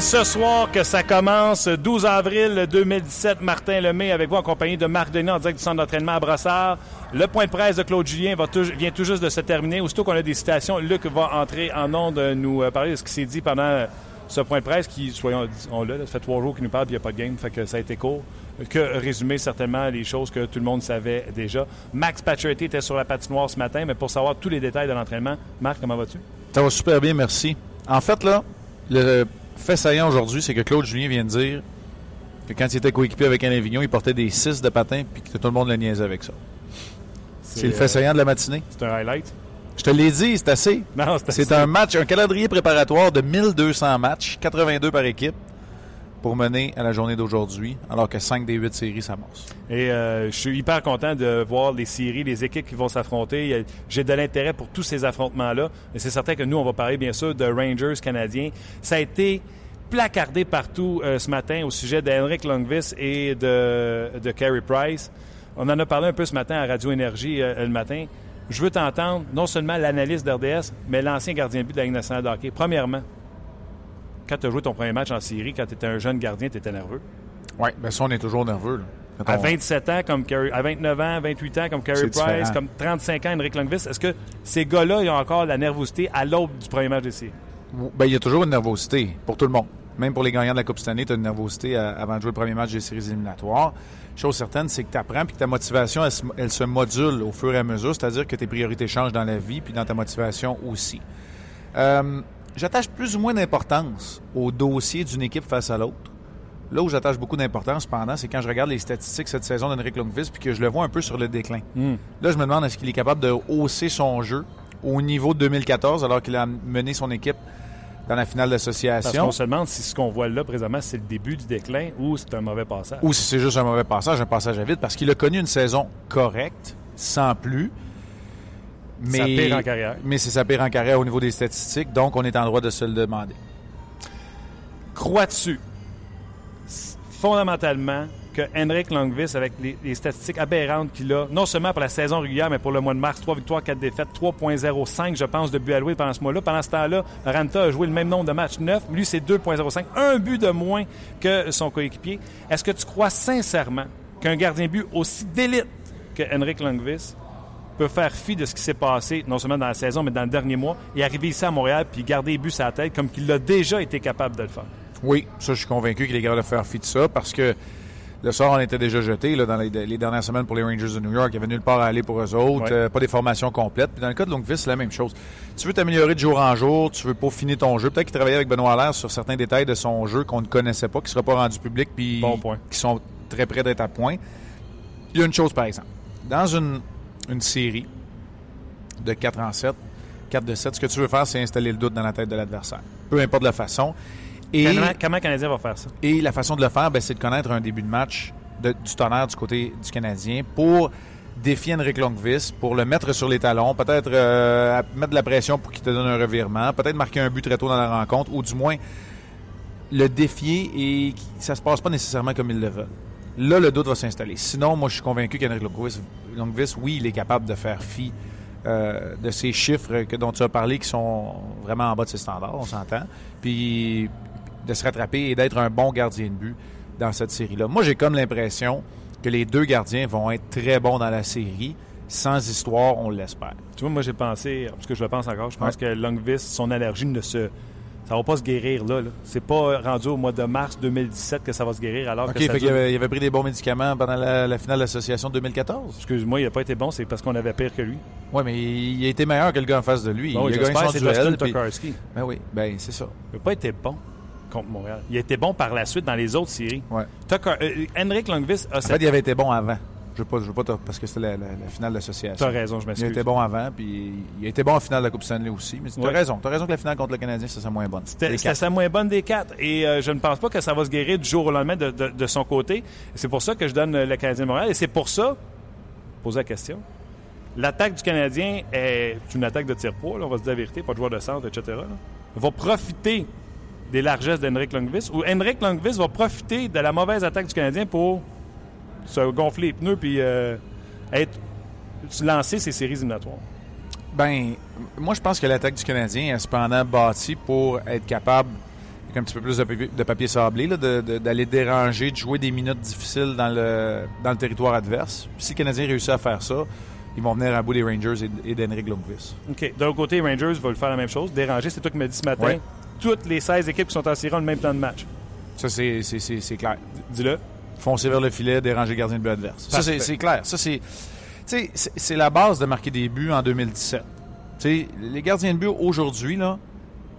C'est ce soir que ça commence. 12 avril 2017, Martin Lemay avec vous en compagnie de Marc Denis en direct du centre d'entraînement à Brossard. Le point de presse de Claude Julien vient tout juste de se terminer. Aussitôt qu'on a des citations, Luc va entrer en onde nous euh, parler de ce qui s'est dit pendant ce point de presse qui, soyons on l'a, ça fait trois jours qu'il nous parle puis il n'y a pas de game, fait que ça a été court. Que résumer certainement les choses que tout le monde savait déjà. Max Pacioretty était sur la patinoire ce matin, mais pour savoir tous les détails de l'entraînement, Marc, comment vas-tu? Ça va super bien, merci. En fait, là, le fait saillant aujourd'hui, c'est que Claude Julien vient de dire que quand il était coéquipé avec Alain Vignon, il portait des 6 de patin puis que tout le monde le niaisait avec ça. C'est le fait euh, saillant de la matinée. C'est un highlight. Je te l'ai dit, c'est assez. Non, C'est un match, un calendrier préparatoire de 1200 matchs, 82 par équipe, pour mener à la journée d'aujourd'hui, alors que 5 des 8 séries s'amorcent. Et euh, je suis hyper content de voir les séries, les équipes qui vont s'affronter. J'ai de l'intérêt pour tous ces affrontements-là. C'est certain que nous, on va parler bien sûr de Rangers canadiens. Ça a été placardé partout euh, ce matin au sujet d'Henrik Lundqvist et de, de Carey Price. On en a parlé un peu ce matin à Radio Énergie euh, le matin. Je veux t'entendre non seulement l'analyste d'RDS, mais l'ancien gardien de but de la Ligue nationale de hockey. Premièrement, quand tu as joué ton premier match en série, quand tu étais un jeune gardien, tu étais nerveux. Oui, bien ça, on est toujours nerveux. là. À on- 27 ans, comme Carey- à 29 ans, 28 ans, comme Carey Price, différent. comme 35 ans, Henrik Lundqvist, est-ce que ces gars-là, ils ont encore la nervosité à l'aube du premier match des séries? Ben, il y a toujours une nervosité pour tout le monde. Même pour les gagnants de la Coupe cette année, tu as une nervosité avant de jouer le premier match des séries éliminatoires. Chose certaine, c'est que tu apprends puis que ta motivation, elle, se- elle se module au fur et à mesure, c'est-à-dire que tes priorités changent dans la vie puis dans ta motivation aussi. Euh, j'attache plus ou moins d'importance au dossier d'une équipe face à l'autre. Là où j'attache beaucoup d'importance, cependant, c'est quand je regarde les statistiques cette saison d'Henrik Lundqvist puis que je le vois un peu sur le déclin. Là, je me demande est-ce qu'il est capable de hausser son jeu au niveau de 2014 alors qu'il a mené son équipe dans la finale Parce d'association qu'on se demande si ce qu'on voit là présentement, c'est le début du déclin ou c'est un mauvais passage. ou si c'est juste un mauvais passage, un passage à vide parce qu'il a connu une saison correcte, sans plus. Mais, Sa pire en carrière. Mais c'est sa pire en carrière au niveau des statistiques, donc on est en droit de se le demander. Crois-tu fondamentalement que Henrik Lundqvist, avec les, les statistiques aberrantes qu'il a, non seulement pour la saison régulière, mais pour le mois de mars, 3 victoires, 4 défaites, 3.05, je pense, de buts alloués pendant ce mois-là. Pendant ce temps-là, Ranta a joué le même nombre de matchs, 9. Lui, c'est 2.05, un but de moins que son coéquipier. Est-ce que tu crois sincèrement qu'un gardien but aussi d'élite que Henrik Lundqvist peut faire fi de ce qui s'est passé, non seulement dans la saison, mais dans le dernier mois, et arriver ici à Montréal puis garder les buts à la tête comme qu'il l'a déjà été capable de le faire? Oui, ça, je suis convaincu qu'il est capable de faire fi de ça parce que le sort en était déjà jeté là, dans les, les dernières semaines pour les Rangers de New York. Il y avait nulle part à aller pour eux autres, Ouais. euh, pas des formations complètes. Puis dans le cas de Lundqvist, c'est la même chose. Tu veux t'améliorer de jour en jour, tu veux peaufiner ton jeu. Peut-être qu'il travaillait avec Benoît Allaire sur certains détails de son jeu qu'on ne connaissait pas, qui ne sera pas rendu public, puis Bon qui sont très près d'être à point. Il y a une chose, par exemple. Dans une, une série de 4 en 7, 4 de 7, ce que tu veux faire, c'est installer le doute dans la tête de l'adversaire. Peu importe la façon. Et... Comment, comment le Canadien va faire ça? Et la façon de le faire, ben, c'est de connaître un début de match de- du tonnerre du côté du Canadien pour défier Henrik Lundqvist, pour le mettre sur les talons, peut-être euh, mettre de la pression pour qu'il te donne un revirement, peut-être marquer un but très tôt dans la rencontre, ou du moins le défier et ça se passe pas nécessairement comme il le veut. Là, le doute va s'installer. Sinon, moi, je suis convaincu qu'Henrik Lundqvist, Lundqvist, oui, il est capable de faire fi euh, de ces chiffres que, dont tu as parlé qui sont vraiment en bas de ses standards, on s'entend. Puis de se rattraper et d'être un bon gardien de but. dans cette série-là. Moi, j'ai comme l'impression que les deux gardiens vont être très bons dans la série. Sans histoire, on l'espère. Tu vois, moi, j'ai pensé, parce que je le pense encore, je pense Ouais. que Longvis, son allergie ne se. Ça va pas se guérir là. là. C'est pas rendu au mois de mars 2017 que ça va se guérir alors OK, que ça fait avait, il avait pris des bons médicaments pendant la, la finale de l'association 2014. Excuse-moi, il n'a pas été bon, c'est parce qu'on avait pire que lui. Oui, mais il, a été meilleur que le gars en face de lui. Bon, il a gagné son duel. Puis-. Ben oui, ben c'est ça. Il n'a pas été bon contre Montréal. Il a été bon par la suite dans les autres séries. Ouais. Tucker- euh, Henrik Longvis a En fait, il avait été bon avant. Je veux pas, je veux pas parce que c'était la, la- la finale de l'association. T'as raison, je Il m'excuse. été bon avant, puis il a été bon en finale de la Coupe Stanley aussi. Mais tu as Ouais. raison. Tu as raison que la finale contre le Canadien, ça, c'est moins bonne. C'était sa moins bonne des quatre. Et euh, je ne pense pas que ça va se guérir du jour au lendemain de, de- de son côté. C'est pour ça que je donne le Canadien Montréal. Et c'est pour ça, poser la question, l'attaque du Canadien est une attaque de tir-poids, on va se dire la vérité, pas de joueur de centre, etc. là. va profiter des largesses d'Henrik Lundqvist ou Henrik Lundqvist va profiter de la mauvaise attaque du Canadien pour se gonfler les pneus puis euh, être, lancer ses séries éliminatoires. Ben, moi, je pense que l'attaque du Canadien est cependant bâtie pour être capable, avec un petit peu plus de papier, de papier sablé, d'aller déranger, de jouer des minutes difficiles dans le, dans le territoire adverse. Puis si le Canadien réussit à faire ça, ils vont venir à bout des Rangers et, et d'Henrik Lundqvist. OK. L'autre côté, les Rangers veulent faire la même chose. Déranger, c'est toi qui m'as dit ce matin. Ouais. Toutes les 16 équipes qui sont en série ont le même plan de match. Ça, c'est- c'est c'est- c'est clair. Dis-le. Foncer vers le filet, déranger le gardien de but adverse. Ça, c'est clair. Ça, c'est... la base de marquer des buts en 2017. Tu sais, les gardiens de but aujourd'hui, là,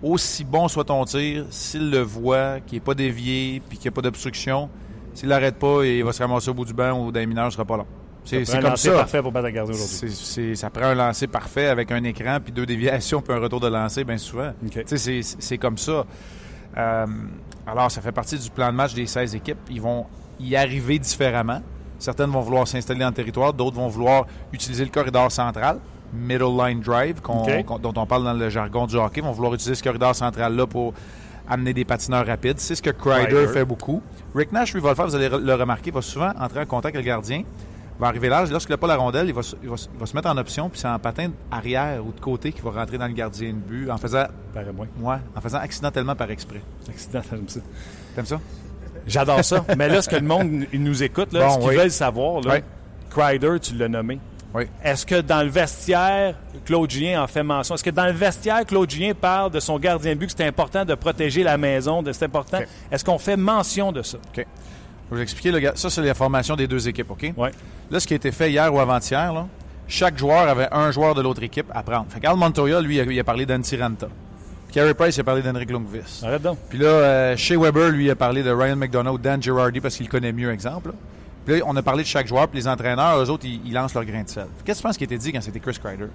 aussi bon soit ton tir, s'il le voit, qu'il n'est pas dévié, puis qu'il n'y a pas d'obstruction, s'il l'arrête pas, il va se ramasser au bout du banc ou dans les mineurs, ce sera pas long. C'est comme lancer ça. parfait pour battre un gardien aujourd'hui. Ça prend un lancer parfait avec un écran, puis deux déviations, puis un retour de lancer, bien souvent. C'est comme ça. Euh, alors, ça fait partie du plan de match des 16 équipes. Ils vont y arriver différemment. Certaines vont vouloir s'installer dans le territoire, d'autres vont vouloir utiliser le corridor central, middle line drive, dont on parle dans le jargon du hockey, vont vouloir utiliser ce corridor central-là pour amener des patineurs rapides. C'est ce que Kreider. fait beaucoup. Rick Nash, lui, va le faire, vous allez le remarquer, va souvent entrer en contact avec le gardien, va arriver large. Lorsqu'il n'a pas la rondelle, il va, se- il va se- il va se mettre en option, puis c'est en patin arrière ou de côté qu'il va rentrer dans le gardien de but en faisant, moins. ouais, en faisant accidentellement par exprès. Accident, j'aime ça. T'aimes ça? J'adore ça. Mais là, ce que le monde il nous écoute, là, Bon, ce qu'ils oui. veulent savoir, là, Oui. Kreider, tu l'as nommé. Oui. Est-ce que dans le vestiaire, Claude Julien en fait mention? Est-ce que dans le vestiaire, Claude Julien parle de son gardien de but, que c'est important de protéger la maison, de c'est important? Est-ce qu'on fait mention de ça? OK. Je vais vous expliquer. le. Ça, c'est la formation des deux équipes, OK? Oui. Là, ce qui a été fait hier ou avant-hier, chaque joueur avait un joueur de l'autre équipe à prendre. Fait Carl Montoya, lui, il a, il a parlé d'Antiranta. Carey Price, a parlé d'Henrik Lundqvist. Arrête donc. Puis là, euh, Shea Weber, lui, a parlé de Ryan McDonough ou Dan Girardi parce qu'il le connaît mieux, exemple. Puis là, on a parlé de chaque joueur, puis les entraîneurs, eux autres, ils, ils lancent leur grain de sel. Qu'est-ce que tu penses qui a été dit quand c'était Chris Kreider?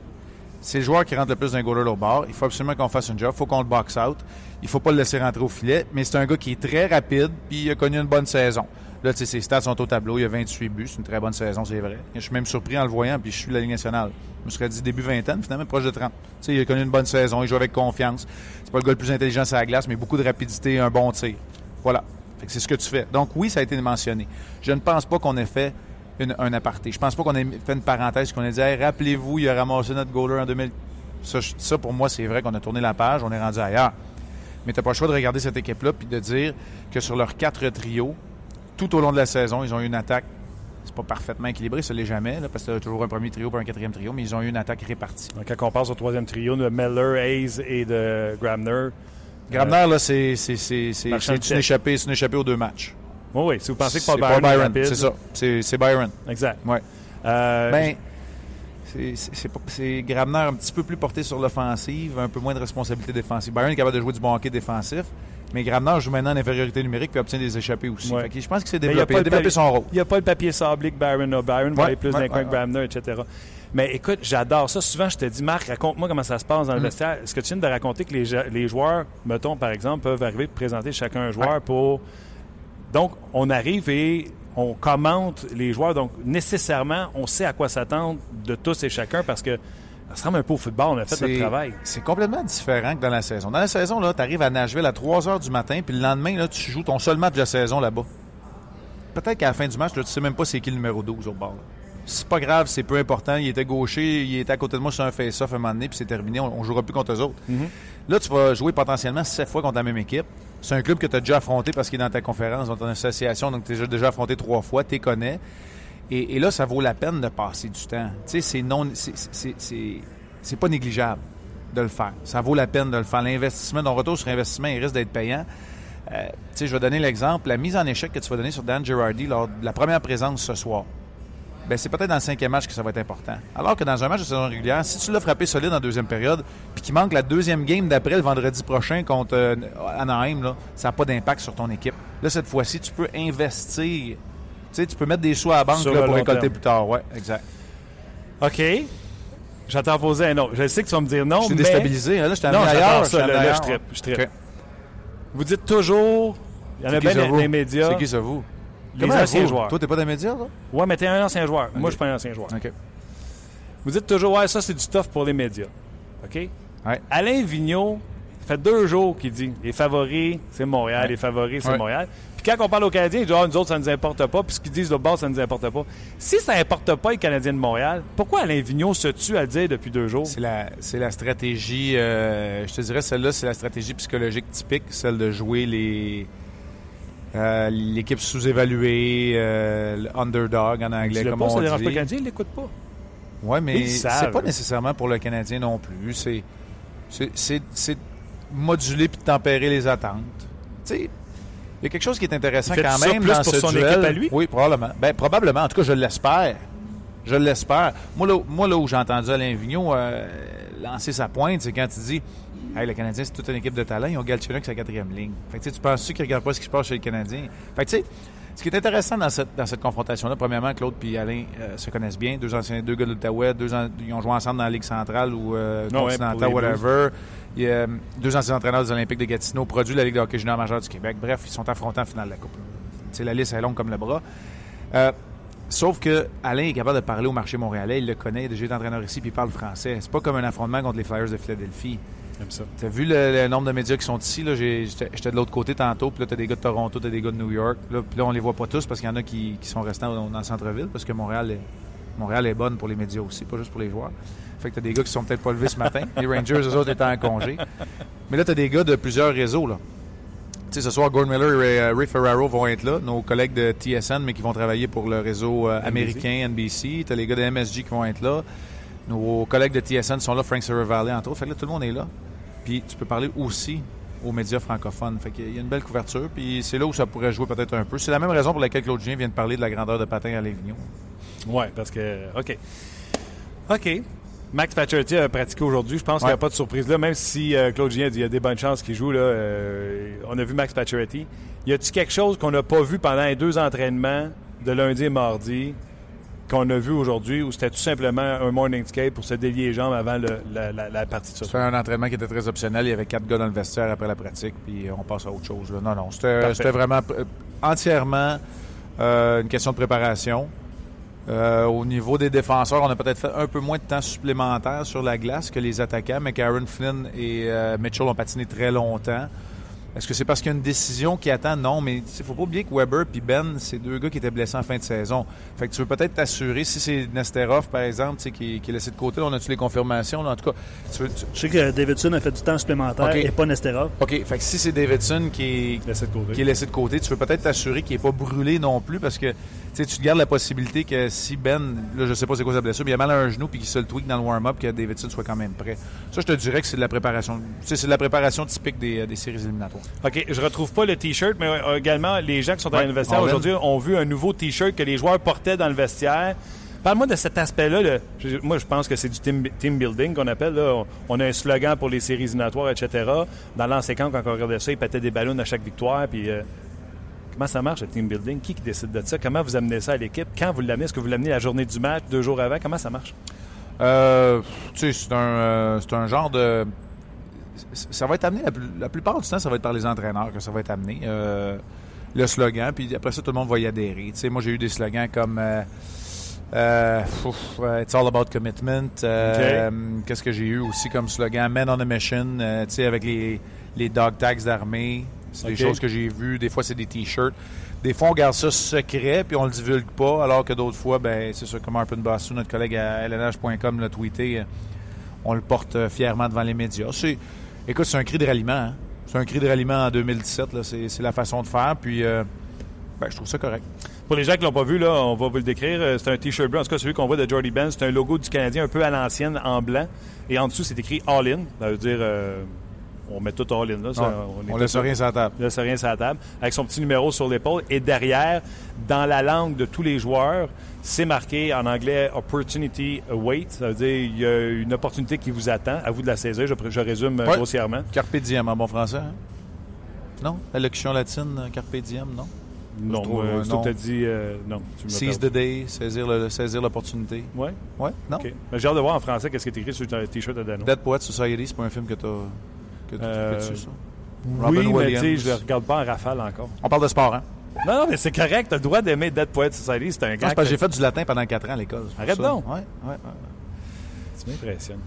C'est le joueur qui rentre le plus d'un goaler au bord. Il faut absolument qu'on fasse un job. Il faut qu'on le box out. Il faut pas le laisser rentrer au filet. Mais c'est un gars qui est très rapide, puis il a connu une bonne saison. Là, tu sais, ses stats sont au tableau. Il a 28 buts. C'est une très bonne saison, c'est vrai. Je suis même surpris en le voyant, puis je suis la Ligue nationale. Je me serais dit début vingtaine, finalement, proche de 30. Tu sais, il a connu une bonne saison. Il joue avec confiance. C'est pas le gars le plus intelligent sur la glace, mais beaucoup de rapidité, un bon tir. Voilà. C'est ce que tu fais. Donc, oui, ça a été mentionné. Je ne pense pas qu'on ait fait un aparté. Je pense pas qu'on ait fait une parenthèse, qu'on ait dit, rappelez-vous, il a ramassé notre goaler en 2000. Ça, je- ça, pour moi, c'est vrai qu'on a tourné la page, on est rendu ailleurs. Mais tu n'as pas le choix de regarder cette équipe-là puis de dire que sur leurs quatre trios, tout au long de la saison, ils ont eu une attaque. C'est pas parfaitement équilibré, ça l'est jamais, là, parce que as toujours un premier trio pour un quatrième trio, mais ils ont eu une attaque répartie. Donc, quand on passe au troisième trio de Meller, Hayes et de Grabner. Grabner, là, c'est c'est- c'est- c'est- une échappée, c'est une échappée aux deux matchs. Oui, oui. Si vous pensez que C'est Paul Byron, rapide, c'est ça. C'est c'est Byron. Exact. Ouais. Euh, Ben, c'est Grabner un petit peu plus porté sur l'offensive, un peu moins de responsabilité défensive. Byron est capable de jouer du bon hockey défensif, mais Grabner joue maintenant en infériorité numérique puis obtient des échappées aussi. Ouais. Fait que je pense y a développé, pas il a développé son rôle. Il n'y a pas le papier sablé que Byron a. Byron va Ouais, aller plus ouais, d'un que Grabner, etc. Mais écoute, j'adore ça. Souvent, je te dis, Marc, raconte-moi comment ça se passe dans le Mm. vestiaire. Est-ce que tu viens de raconter que les, les joueurs, mettons, par exemple, peuvent arriver et présenter chacun un joueur pour. Donc, on arrive et on commente les joueurs. Donc, nécessairement, on sait à quoi s'attendre de tous et chacun parce que ça ressemble un peu au football. On a fait notre travail. C'est complètement différent que dans la saison. Dans la saison, tu arrives à Nashville à 3 h du matin, puis le lendemain, là, tu joues ton seul match de la saison là-bas. Peut-être qu'à la fin du match, là, tu sais même pas c'est qui le numéro 12 au bord. C'est pas grave, c'est peu important. Il était gaucher, il était à côté de moi sur un face-off un moment donné, puis c'est terminé. On, on jouera plus contre eux autres. Mhm. Là, tu vas jouer potentiellement 7 fois contre la même équipe. C'est un club que tu as déjà affronté parce qu'il est dans ta conférence, dans ton association, donc tu as déjà affronté trois fois, tu connais. Et, là, ça vaut la peine de passer du temps. Tu sais, c'est non, c'est pas négligeable de le faire. Ça vaut la peine de le faire. L'investissement, ton retour sur investissement, il risque d'être payant. Euh, tu sais, je vais donner l'exemple. La mise en échec que tu vas donner sur Dan Girardi lors de la première présence ce soir, ben c'est peut-être dans le cinquième match que ça va être important. Alors que dans un match de saison régulière, si tu l'as frappé solide en deuxième période, puis qu'il manque la deuxième game d'après le vendredi prochain contre euh, Anaheim, ça n'a pas d'impact sur ton équipe. Là, cette fois-ci, tu peux investir. Tu sais, tu peux mettre des sous à la banque là, pour récolter plus tard. Ouais, exact. OK. J'attends poser un autre. Je sais que tu vas me dire non, je suis mais... déstabilisé. Hein, là, je t'en non, ailleurs. Ça, là, là, je trippe. Je trippe. Okay. Vous dites toujours... Il y en a bien dans les médias. C'est qui ça, vous? Les Comment anciens vous? joueurs. Toi, t'es pas des médias, là? Ouais, mais t'es un ancien joueur. Moi, je suis pas un ancien joueur. OK. Vous dites toujours, ouais, ça, c'est du stuff pour les médias. OK? Ouais. Alain Vigneault, ça fait deux jours qu'il dit les favoris, c'est Montréal, Ouais. les favoris, c'est Ouais. Montréal. Puis quand on parle aux Canadiens, ils disent, ah, nous autres, ça ne nous importe pas. Puis ce qu'ils disent de base, ça ne nous importe pas. Si ça n'importe pas les Canadiens de Montréal, pourquoi Alain Vigneault se tue à le dire depuis deux jours? C'est la, c'est la stratégie, euh, je te dirais, celle-là, c'est la stratégie psychologique typique, celle de jouer les euh, l'équipe sous-évaluée, euh, underdog en anglais, comme pas, ça on dérange dit. pas le Canadien, ils l'écoutent pas. Oui, mais c'est pas nécessairement pour le Canadien non plus. C'est, c'est moduler puis tempérer les attentes. Tu sais, il y a quelque chose qui est intéressant quand ça même plus dans pour ce son duel. équipe à lui? Oui, probablement. Ben, probablement. En tout cas, je l'espère. Je l'espère. Moi, là, moi, là où j'ai entendu Alain Vigneault euh, lancer sa pointe, c'est quand il dit Hey, le Canadien, c'est toute une équipe de talent. Ils ont Galchenyuk sa quatrième ligne. Fait que, tu penses-tu qu'ils ne regardent pas ce qui se passe chez le Canadien? Fait que, tu sais, ce qui est intéressant dans cette, dans cette confrontation-là, premièrement, Claude et Alain euh, se connaissent bien. Deux anciens, deux gars de l'Outaouais, deux an- ils ont joué ensemble dans la Ligue centrale ou euh, ouais, continentale, whatever. Euh, deux anciens entraîneurs des Olympiques de Gatineau, produits de la Ligue de hockey junior majeure du Québec. Bref, ils sont affrontés en finale de la Coupe. Tu sais, la liste est longue comme le bras. Euh, sauf que Alain est capable de parler au marché montréalais. Il le connaît. Il a déjà entraîneur ici puis il parle français. C'est pas comme un affrontement contre les Flyers de Philadelphie. J'aime ça. T'as vu le, le nombre de médias qui sont ici? là? J'étais de l'autre côté tantôt, puis là, t'as des gars de Toronto, t'as des gars de New York. Là, puis là, on les voit pas tous parce qu'il y en a qui, qui sont restants dans, dans le centre-ville, parce que Montréal est, Montréal est bonne pour les médias aussi, pas juste pour les joueurs. Fait que t'as des gars qui sont peut-être pas levés ce matin. Les Rangers, eux autres, étaient en congé. Mais là, t'as des gars de plusieurs réseaux, là. Tu sais, ce soir, Gordon Miller et euh, Ray Ferraro vont être là, nos collègues de TSN, mais qui vont travailler pour le réseau euh, américain NBC. T'as les gars de MSG qui vont être là. Nos collègues de TSN sont là, Frank Valley, entre autres. Fait que là, tout le monde est là. Puis tu peux parler aussi aux médias francophones. Fait qu'il y a une belle couverture. Puis c'est là où ça pourrait jouer peut-être un peu. C'est la même raison pour laquelle Claude Julien vient de parler de la grandeur de patin à Lévignon. Oui, parce que. OK. OK. Max Pacioretty a pratiqué aujourd'hui. Je pense qu'il n'y a pas de surprise là, même si euh, Claude Julien dit qu'il y a des bonnes chances qu'il joue. Là, euh, on a vu Max Pacioretty. Y a-t-il quelque chose qu'on n'a pas vu pendant les deux entraînements de lundi et mardi qu'on a vu aujourd'hui ou c'était tout simplement un morning skate pour se délier les jambes avant le- la, la- la partie de ce C'était un entraînement qui était très optionnel. Il y avait quatre gars dans le vestiaire après la pratique. Puis on passe à autre chose. là. Non, non. C'était vraiment euh, entièrement euh, une question de préparation. Euh, au niveau des défenseurs, on a peut-être fait un peu moins de temps supplémentaire sur la glace que les attaquants, mais Karen Flynn et euh, Mitchell ont patiné très longtemps. Est-ce que c'est parce qu'il y a une décision qui attend? Non, mais il faut pas oublier que Weber et Ben, c'est deux gars qui étaient blessés en fin de saison. Fait que tu veux peut-être t'assurer, si c'est Nesterov, par exemple, tu sais, qui, qui est laissé de côté, là, on a-tu les confirmations? là? En tout cas, tu veux, tu- Je sais que Davidson a fait du temps supplémentaire et pas Nesterov. OK, fait que si c'est Davidson qui est, Laissez de côté. qui est laissé de côté, tu veux peut-être t'assurer qu'il n'est pas brûlé non plus parce que sais, tu te gardes la possibilité que si Ben, là je sais pas c'est quoi sa blessure, mais il a mal à un genou puis qu'il se le tweak dans le warm-up, que Davidson soit quand même prêt. Ça, je te dirais que c'est de la préparation. C'est de la préparation typique des, des séries éliminatoires. OK, je retrouve pas le T-shirt, mais euh, également, les gens qui sont dans Ouais, le vestiaire Owen. aujourd'hui ont vu un nouveau T-shirt que les joueurs portaient dans le vestiaire. Parle-moi de cet aspect-là. Moi, je pense que c'est du team, team building qu'on appelle. Là. On a un slogan pour les séries éliminatoires, etc. Dans l'ancien camp, quand on regardait ça, ils pétaient des ballons à chaque victoire. Puis, euh, comment ça marche, le team building? Qui, qui décide de ça? Comment vous amenez ça à l'équipe? Quand vous l'amenez? Est-ce que vous l'amenez la journée du match, deux jours avant? Comment ça marche? Euh, tu sais, c'est un, euh, un genre de. Ça va être amené, la, plus- la plupart du temps, ça va être par les entraîneurs que ça va être amené. Euh, le slogan, puis après ça, tout le monde va y adhérer. Tu sais, moi, j'ai eu des slogans comme. euh, ouf, It's all about commitment. Euh, Qu'est-ce que j'ai eu aussi comme slogan? Men on a mission. euh, tu sais, avec les, les dog tags d'armée. C'est des choses que j'ai vues. Des fois, c'est des t-shirts. Des fois, on garde ça secret puis on le divulgue pas, alors que d'autres fois, ben, c'est sûr, comme Arpin Bassou, notre collègue à lnh.com l'a tweeté, euh, on le porte euh, fièrement devant les médias. C'est, écoute, c'est un cri de ralliement. hein. C'est un cri de ralliement en 2017. là. C'est la façon de faire. Puis, euh, ben, je trouve ça correct. Pour les gens qui l'ont pas vu, là, on va vous le décrire. C'est un T-shirt blanc. En tout cas, celui qu'on voit de Jordy Ben, c'est un logo du Canadien un peu à l'ancienne en blanc. Et en dessous, c'est écrit All In. Ça veut dire, euh, on met tout All In. Là. Ça, on tout- laisse rien sur la table. laisse rien sur la table, avec son petit numéro sur l'épaule. Et derrière, dans la langue de tous les joueurs, c'est marqué en anglais Opportunity Wait. Ça veut dire il y a une opportunité qui vous attend. À vous de la saisir. Je, je résume euh, Ouais. grossièrement. Carpe diem en bon français. hein? Non? L'allocution latine, euh, carpe diem, non? Non, euh, Sto non. t'a dit euh, non. Tu Seize the day, saisir le- saisir l'opportunité. Ouais, Ouais? Non? J'ai hâte de voir en français qu'est-ce qui est écrit sur le t-shirt de Dano. Dead Poet Society, c'est pas un film que t'as que Euh, trippé dessus, ça? Oui, Robin mais tu sais, je le regarde pas en rafale encore. On parle de sport, hein? Non, non, mais c'est correct. T'as le droit d'aimer Dead Poet Society. C'est un gars que j'ai fait du latin pendant 4 ans à l'école. Arrête ça. donc. Ouais, ouais, ouais. Tu m'impressionnes.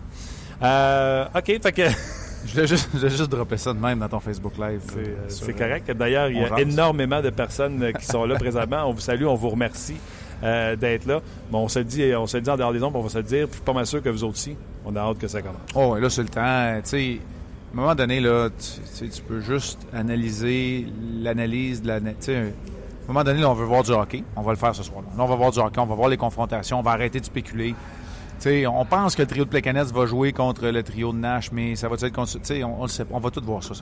Euh, OK, fait que Je voulais juste, je voulais juste dropper ça de même dans ton Facebook Live. c'est, euh, euh, euh, correct. D'ailleurs, il y a rase. énormément de personnes euh, qui sont là présentement. On vous salue, on vous remercie euh, d'être là. Bon, on se le dit, on se le dit en dehors des puis on va se le dire. Puis je suis pas mal sûr que vous autres aussi, on a hâte que ça commence. Oh, ouais, là, c'est le temps. Tu sais, un moment donné, là, tu, peux juste analyser l'analyse de la. À un moment donné, là, on veut voir du hockey. On va le faire ce soir-là. Là, on va voir du hockey, on va voir les confrontations, on va arrêter de spéculer. On pense que le trio de Plekanec va jouer contre le trio de Nash, mais ça va être contre. On, on le sait. On va tout voir ça Là,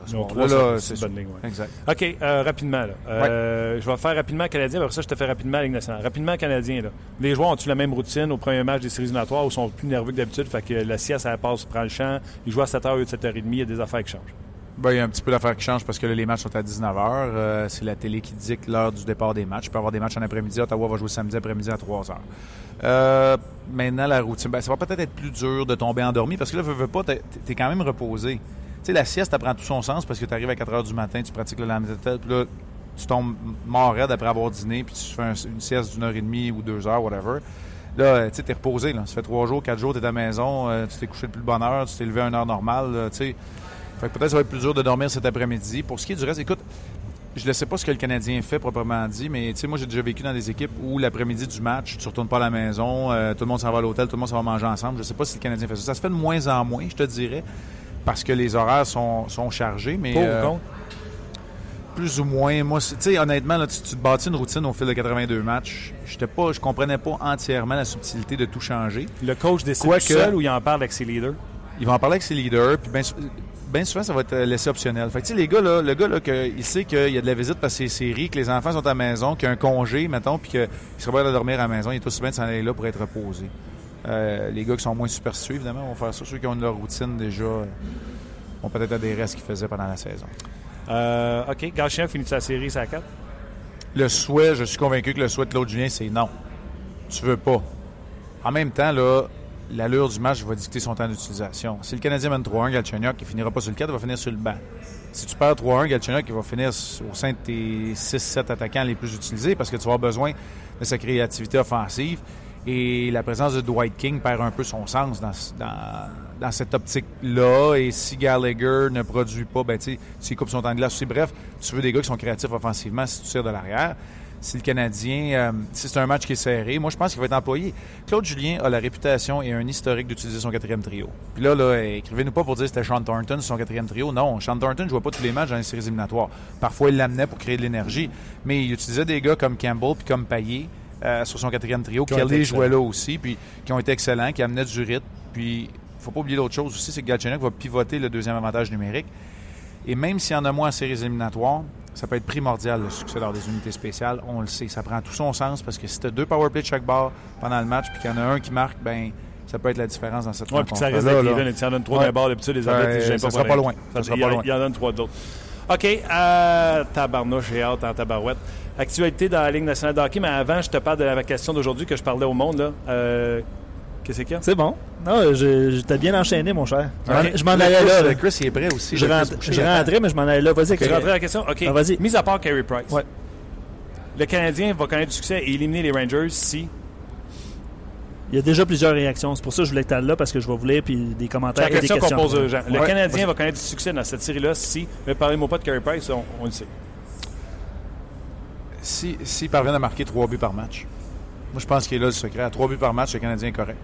c'est- là, ça. bonne ligne, ouais. Exact. OK, euh, rapidement. Là. Euh, Je vais faire rapidement Canadien, après ça, je te fais rapidement la Ligue nationale. Rapidement Canadien. Là. Les joueurs ont-ils la même routine au premier match des séries éliminatoires ou sont plus nerveux que d'habitude? Fait que la sieste, elle passe, prend le champ. Ils jouent à 7h ou 7h30. Il y a des affaires qui changent. Ben, il y a un petit peu d'affaires qui changent parce que là, les matchs sont à 19h. c'est la télé qui dicte l'heure du départ des matchs. Il peut avoir des matchs en après-midi. Ottawa va jouer samedi après-midi à 3h. Euh, maintenant, la routine, ben, ça va peut-être être plus dur de tomber endormi parce que là, veux, veux pas, t'es es quand même reposé. Tu sais, la sieste, ça prend tout son sens parce que tu arrives à 4 h du matin, tu pratiques le lendemain de puis là, tu tombes mort raide après avoir dîné, puis tu fais un- une sieste d'une heure et demie ou deux heures, whatever. Là, euh, tu sais, t'es reposé. Là. Ça fait trois jours, quatre jours, t'es à la maison, euh, tu t'es couché le bonne heure, tu t'es levé à une heure normale. tu sais. Fait que peut-être ça va être plus dur de dormir cet après-midi. Pour ce qui est du reste, écoute, je ne sais pas ce que le Canadien fait proprement dit, mais tu sais, moi j'ai déjà vécu dans des équipes où l'après-midi du match, tu retournes pas à la maison, euh, tout le monde s'en va à l'hôtel, tout le monde s'en va manger ensemble. Je sais pas si le Canadien fait ça. Ça se fait de moins en moins, je te dirais, parce que les horaires sont, sont chargés, mais Pour ou euh, contre? plus ou moins. Moi, tu sais, honnêtement, là, tu, tu te bâtis une routine au fil de 82 matchs. J'étais pas, je comprenais pas entièrement la subtilité de tout changer. Le coach décide Quoique- seul ou il en parle avec ses leaders? Il va en parler avec ses leaders, puis bien souvent, ça va être laissé optionnel. Fait que, tu sais, les gars, là, le gars, là, que, il sait qu'il y a de la visite parce que c'est série, que les enfants sont à la maison, qu'il y a un congé, mettons, puis qu'il serait pas de dormir à la maison, il est aussi bien de s'en aller là pour être reposé. Euh, les gars qui sont moins superstitieux, évidemment, vont faire ça. Ceux qui ont leur routine déjà euh, ont peut-être des restes qu'ils faisaient pendant la saison. Euh, OK, Gachien finit sa série, c'est à 4. Le souhait, je suis convaincu que le souhait de Claude Julien, c'est non. Tu veux pas. En même temps, là, l'allure du match va dicter son temps d'utilisation. Si le Canadien mène 3-1, Galchenyuk, il finira pas sur le 4, il va finir sur le banc. Si tu perds 3-1, Galchenyuk, il va finir au sein de tes 6-7 attaquants les plus utilisés parce que tu vas avoir besoin de sa créativité offensive. Et la présence de Dwight King perd un peu son sens dans, cette optique-là. Et si Gallagher ne produit pas, ben, tu sais, s'il coupe son temps de glace aussi. Bref, tu veux des gars qui sont créatifs offensivement si tu tires de l'arrière. Si le Canadien, euh, si c'est un match qui est serré, moi je pense qu'il va être employé. Claude Julien a la réputation et un historique d'utiliser son quatrième trio. Puis là, là écrivez-nous pas pour dire que c'était Sean Thornton son quatrième trio. Non, Sean Thornton ne jouait pas tous les matchs dans les séries éliminatoires. Parfois, il l'amenait pour créer de l'énergie. Mais il utilisait des gars comme Campbell puis comme Payet euh, sur son quatrième trio. Qui Kelly jouait là aussi, puis qui ont été excellents, qui amenaient du rythme. Puis, faut pas oublier l'autre chose aussi, c'est que Galchenyuk va pivoter le deuxième avantage numérique. Et même s'il y en a moins en séries éliminatoires, ça peut être primordial le succès lors des unités spéciales. On le sait, ça prend tout son sens parce que si tu as deux power plays de chaque bord pendant le match, puis qu'il y en a un qui marque, ben ça peut être la différence dans cette Oui, puis que ça reste là. Et tu en donnes trois Ouais. d'un bord, d'habitude, les Ouais, j'aime ça pas sera pas loin. Ça Ça- sera il, pas en- loin. il en donne trois d'autres. OK, euh, tabarnouche, j'ai hâte en tabarouette. Actualité dans la Ligue nationale de hockey, mais avant, je te parle de la question d'aujourd'hui que je parlais au monde. Là. Euh, Qu'est-ce qu'il y a? C'est bon. Non, je, je t'ai bien enchaîné, mon cher. Je m'en-. Je allais là. Chris, il est prêt aussi. Je, rentre- je rentrais, mais je m'en allais là. Vas-y, Tu ok. rentres à la question? OK. Ah, vas-y. Mis à part Carey Price, Ouais. le Canadien va connaître du succès et éliminer les Rangers si... Il y a déjà plusieurs réactions. C'est pour ça que je voulais que tu là parce que je vais vous lire puis des C'est commentaires la et des question qu'on questions. pose aux gens. Le Ouais. Canadien va connaître du succès dans cette série-là si... Mais parlez-moi pas de Carey Price, on, on le sait. Si- S'ils parviennent à marquer trois buts par match, moi je pense qu'il est là le secret. À trois buts par match, le Canadien est correct.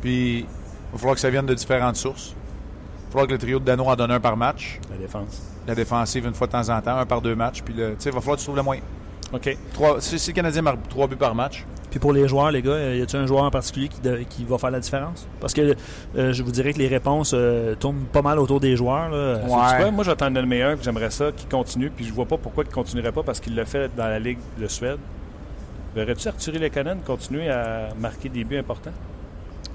Puis il va falloir que ça vienne de différentes sources. Il va falloir que le trio de Dano en donne un par match. La défense. la défensive une fois de temps en temps, un par deux matchs. Puis, le- tu sais, il va falloir que tu trouves le moyen. OK. Trois, si, si le Canadien marque trois buts par match, Puis pour les joueurs, les gars, euh, y a-t-il un joueur en particulier qui, de- qui va faire la différence? Parce que euh, je vous dirais que les réponses euh, tournent pas mal autour des joueurs. là. Ouais. Moi, j'attends le meilleur, puis j'aimerais ça qu'il continue, puis je vois pas pourquoi il continuerait pas parce qu'il l'a fait dans la Ligue de Suède. Verrais-tu Arthur Lekonen continuer à marquer des buts importants?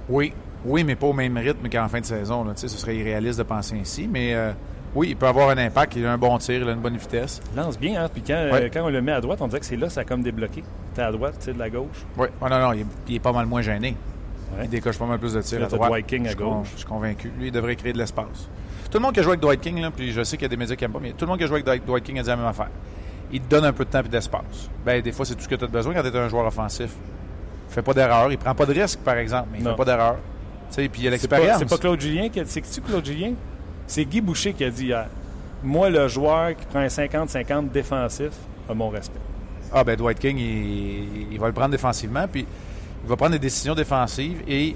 oui. Oui, mais pas au même rythme qu'en fin de saison. Là. Ce serait irréaliste de penser ainsi. Mais euh, oui, il peut avoir un impact. Il a un bon tir, il a une bonne vitesse. Il lance bien, hein? Puis quand, euh, quand on le met à droite, on dirait que c'est là, ça a comme débloqué. T'es à droite, tu de la gauche. Oui. Oh, non, non, il est, il est pas mal moins gêné. Ouais. Il décoche pas mal plus de tirs à droite. Dwight King à je, gauche. je suis convaincu. Lui, il devrait créer de l'espace. Tout le monde qui a joué avec Dwight King, là, puis je sais qu'il y a des médias qui n'aiment pas, mais tout le monde qui a joué avec Dwight King a dit la même affaire. Il te donne un peu de temps et d'espace. Ben, des fois, c'est tout ce que tu as besoin quand tu es un joueur offensif. Il fait pas d'erreur. Il prend pas de risque, par exemple, mais il Non. fait pas d'erreur. Puis il y a l'expérience. c'est pas Claude Julien qui a dit. C'est Claude Julien? C'est Guy Boucher qui a dit hier. Moi, le joueur qui prend un 50-50 défensif a mon respect. Ah, ben Dwight King, il, il va le prendre défensivement, puis il va prendre des décisions défensives. Et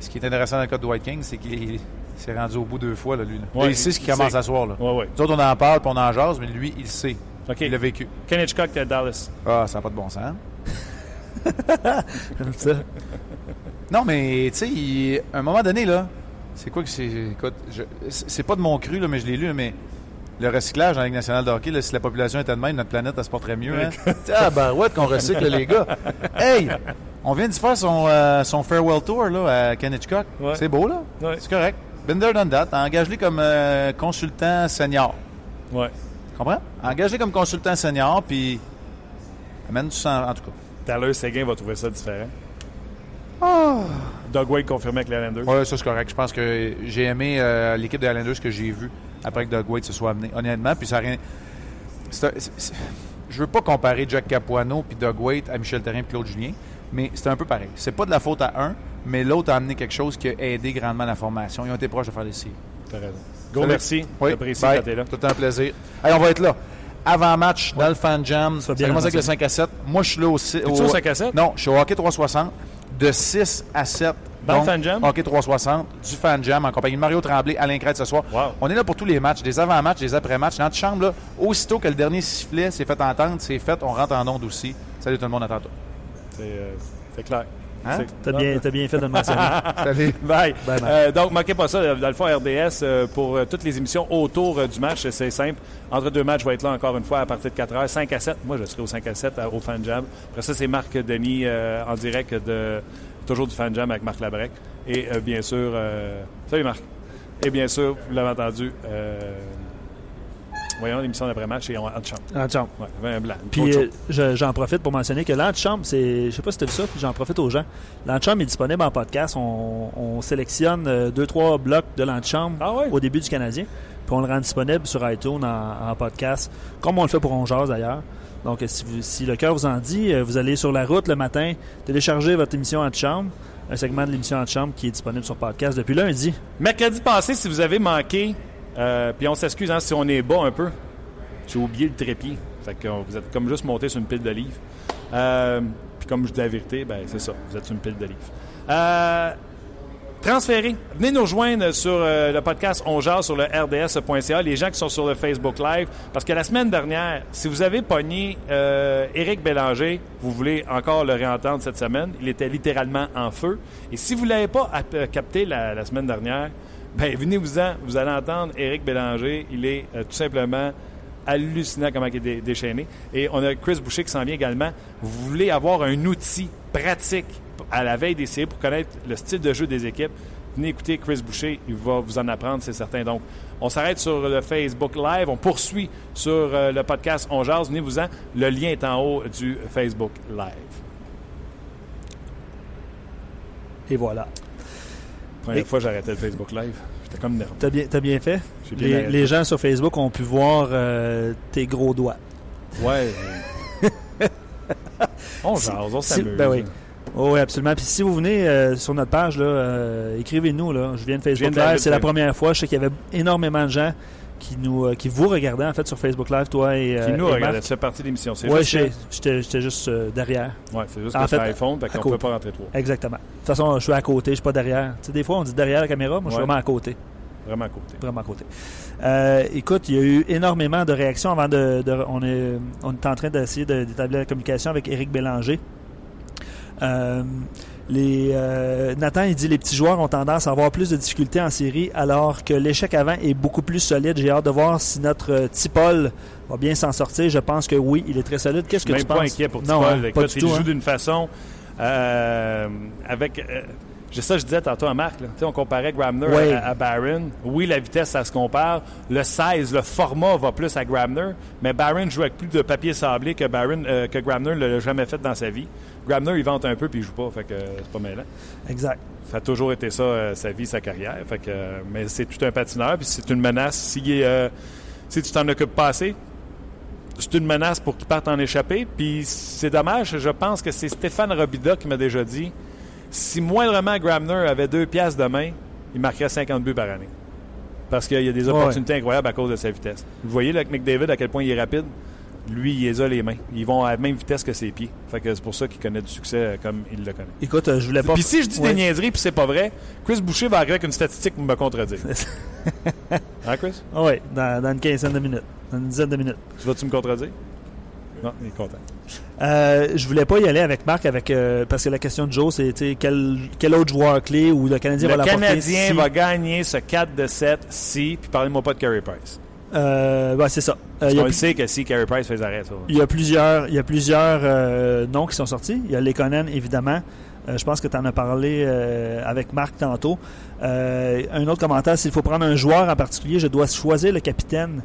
ce qui est intéressant dans le cas de Dwight King, c'est qu'il s'est rendu au bout deux fois, là, lui. là. Ouais, il sait ce qui commence à soir. Là. Ouais, ouais. Nous autres, on en parle, puis on en jase, mais lui, il sait. OK. Il l'a vécu. Ken Hitchcock à Dallas. Ah, ça n'a pas de bon sens. Comme ça. Non, mais tu sais, il- à un moment donné, là, c'est quoi que c'est. Écoute, je- c'est pas de mon cru, là, mais je l'ai lu, mais le recyclage dans la Ligue nationale de hockey, là, si la population était de même, notre planète, elle se porterait mieux. Hein? ah, ben ouais, qu'on recycle, les gars. Hey! On vient de faire son, euh, son farewell tour là, à Ken Hitchcock. Ouais. C'est beau, là? Ouais. C'est correct. Been there, done that. Engage-le comme euh, consultant senior. Ouais. Comprends? Engage-le comme consultant senior, puis amène du sang, en tout cas. Tyler Seguin va trouver ça différent. Ah! Doug Wade confirmé avec les Islanders. Oui, ça c'est correct. Je pense que j'ai aimé euh, l'équipe de Islanders que j'ai vue après que Doug Wade se soit amené. Honnêtement, puis ça rien. c'est un- c'est- c'est- Je veux pas comparer Jack Capuano puis Doug Wade à Michel Terrien et Claude Julien, mais c'est un peu pareil. C'est pas de la faute à un, mais l'autre a amené quelque chose qui a aidé grandement la formation. Ils ont été proches de faire des séries. T'as raison. Go, Salut. merci. Oui, J'apprécie quand t'es là. Tout un plaisir. Allez, on va être là. Avant-match, dans le fan jam. Ça, commence avec le avancer. 5 à 7. Moi, je suis là aussi. T'es-tu au 5 à 7? Non, je suis au hockey 360 de 6 à 7. Dans le Fan Jam? Hockey 360, du fan jam en compagnie de Mario Tremblay, Alain Crête ce soir. Wow. On est là pour tous les matchs, des avant-matchs, des après-matchs. L'antichambre, là, aussitôt que le dernier sifflet s'est fait entendre, c'est fait, on rentre en onde aussi. Salut tout le monde, à tantôt. C'est euh, c'est clair. Hein? T'as bien, bien fait de le mentionner. Salut. Bye. Bye, bye. Euh, donc, manquez pas ça, dans le fond, RDS, euh, pour euh, toutes les émissions autour du match, c'est simple. Entre deux matchs, je vais être là encore une fois à partir de 4 heures, 5 à 7. Moi, je serai au 5 à 7 à- au Fan Jam. Après ça, c'est Marc Denis en direct de toujours du Fan Jam avec Marc Labrec. Et bien sûr, salut Marc. Et bien sûr, vous l'avez entendu, voyons l'émission d'après-match et on en chambre. Ah, ciao. Ouais, un blanc. Puis euh, je- j'en profite pour mentionner que l'antichambre, c'est. Je sais pas si tu as vu ça, puis j'en profite aux gens. L'antichambre est disponible en podcast. On, on sélectionne euh, deux, trois blocs de l'antichambre Ah ouais? au début du Canadien. Puis on le rend disponible sur iTunes en, en podcast, comme on le fait pour On Jase d'ailleurs. Donc, si, vous- si le cœur vous en dit, euh, vous allez sur la route le matin, télécharger votre émission Antichambre, un segment de l'émission Antichambre qui est disponible sur podcast depuis lundi. Mercredi passé, si vous avez manqué, euh, puis on s'excuse hein, si on est bas un peu, j'ai oublié le trépied. Fait que vous êtes comme juste monté sur une pile de livres. Euh, puis comme je dis la vérité, ben c'est ça, vous êtes sur une pile de livres. Euh, transférez. Venez nous rejoindre sur euh, le podcast On sur le rds.ca, les gens qui sont sur le Facebook Live. Parce que la semaine dernière, si vous avez pogné euh, Éric Bélanger, vous voulez encore le réentendre cette semaine. Il était littéralement en feu. Et si vous ne l'avez pas ap- capté la semaine dernière, ben venez-vous-en. Vous allez entendre Éric Bélanger. Il est euh, tout simplement hallucinant comment il est dé- déchaîné. Et on a Chris Boucher qui s'en vient également. Vous voulez avoir un outil pratique à la veille des séries pour connaître le style de jeu des équipes? Venez écouter Chris Boucher, il va vous en apprendre, c'est certain. Donc, on s'arrête sur le Facebook Live, on poursuit sur euh, le podcast On Jase. Venez-vous-en, le lien est en haut du Facebook Live. Et voilà. Première fois, arrêté le Facebook Live. J'étais comme nerveux. T'as bien, t'as bien fait? Bien Les, gens sur Facebook ont pu voir euh, tes gros doigts. Ouais. on jase, on s'amuse. ben oui. Oh, oui, absolument. Puis si vous venez euh, sur notre page, là, euh, écrivez-nous. Là. Je viens de Je viens Facebook de Live. C'est la première fois. Je sais qu'il y avait énormément de gens qui nous euh, qui vous regardaient en fait sur Facebook Live, toi et, euh, Qui nous et regarde, Marc. tu fais partie de l'émission. C'est Ouais, j'étais juste euh, derrière. Ouais, c'est juste que c'est iPhone, fait qu'on peut pas rentrer trop. Exactement. De toute façon, je suis à côté, je suis pas derrière. Tu sais, des fois, on dit derrière la caméra, moi, je suis vraiment à côté. Vraiment à côté. Vraiment à côté. Euh, écoute, il y a eu énormément de réactions avant de. de- on, est, on est en train d'essayer de- d'établir la communication avec Éric Bélanger. Euh, les, euh, Nathan, il dit les petits joueurs ont tendance à avoir plus de difficultés en série alors que l'échec avant est beaucoup plus solide. J'ai hâte de voir si notre euh, Paul va bien s'en sortir. Je pense que oui, il est très solide. Qu'est-ce que Même tu pas penses? inquiet pour non, Tipol. hein, pas du il tout. joue hein. d'une façon euh, avec. C'est ça que je disais tantôt à Marc. là. On comparait Grabner Ouais. à, à Barron. Oui, la vitesse, ça se compare. Le 16, le format va plus à Grabner. Mais Barron joue avec plus de papier sablé que, Barron, euh, que Grabner ne l'a jamais fait dans sa vie. Grabner, il vente un peu puis il joue pas. Fait que euh, c'est pas mêlant. Exact. Ça a toujours été ça, euh, sa vie, sa carrière. Fait que, euh, mais c'est tout un patineur, puis c'est une menace. Si, euh, si tu t'en occupes pas assez, c'est une menace pour qu'il parte en échappée. Puis c'est dommage, je pense que c'est Stéphane Robida qui m'a déjà dit si moindrement Grabner avait deux piastres de main, il marquerait 50 buts par année. Parce qu'il y a des Ouais. opportunités incroyables à cause de sa vitesse. Vous voyez là, avec McDavid à quel point il est rapide. Lui, il les a les mains. Ils vont à la même vitesse que ses pieds. Fait que c'est pour ça qu'il connaît du succès euh, comme il le connaît. Écoute, euh, je voulais pas. Puis si je dis Ouais. des niaiseries puis c'est pas vrai, Chris Boucher va arriver avec une statistique pour me contredire. hein, Chris? Ah ouais, dans, dans une quinzaine de minutes. Dans une dizaine de minutes. Tu vas-tu me contredire? Non, il est content. Euh, je voulais pas y aller avec Marc avec euh, parce que la question de Joe c'est quel, quel autre joueur clé ou le Canadien Le va l'apporter Canadien si- va gagner ce 4 de 7 si, puis parlez-moi pas de Carey Price. Euh, c'est ça. Euh, a qu'on le sait que si Carey Price fait arrêt, ça. va. Il y a plusieurs, il y a plusieurs euh, noms qui sont sortis. Il y a Lekonen, évidemment. Je pense que tu en as parlé avec Marc tantôt. Un autre commentaire, s'il faut prendre un joueur en particulier, je dois choisir le capitaine.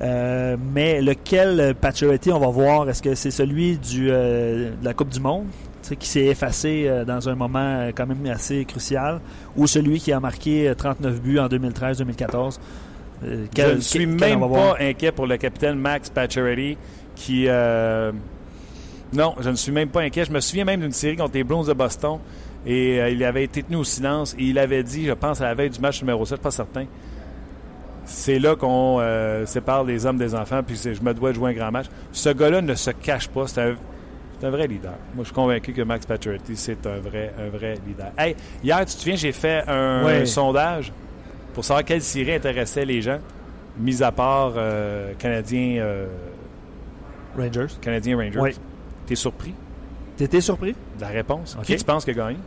Euh, mais lequel Pacioretty on va voir Est-ce que c'est celui du, euh, de la Coupe du Monde qui s'est effacé euh, dans un moment euh, quand même assez crucial ou celui qui a marqué euh, 39 buts en 2013-2014 Euh, je ne suis même pas inquiet pour le capitaine Max Pacioretty qui... euh, Non, je ne suis même pas inquiet. Je me souviens même d'une série contre les Bruins de Boston et euh, il avait été tenu au silence et il avait dit, je pense à la veille du match numéro 7, pas certain, c'est là qu'on euh, sépare les hommes des enfants puis je me dois de jouer un grand match. Ce gars-là ne se cache pas. C'est un, c'est un vrai leader. Moi, je suis convaincu que Max Pacioretty, c'est un vrai, un vrai leader. Hey, hier, tu te souviens, j'ai fait un, sondage pour savoir quelle série intéressait les gens, mis à part euh, Canadien, euh, Rangers. Canadien Rangers. Oui. T'es surpris? T'étais surpris? De la réponse? Ok. Qui tu penses qui a gagné?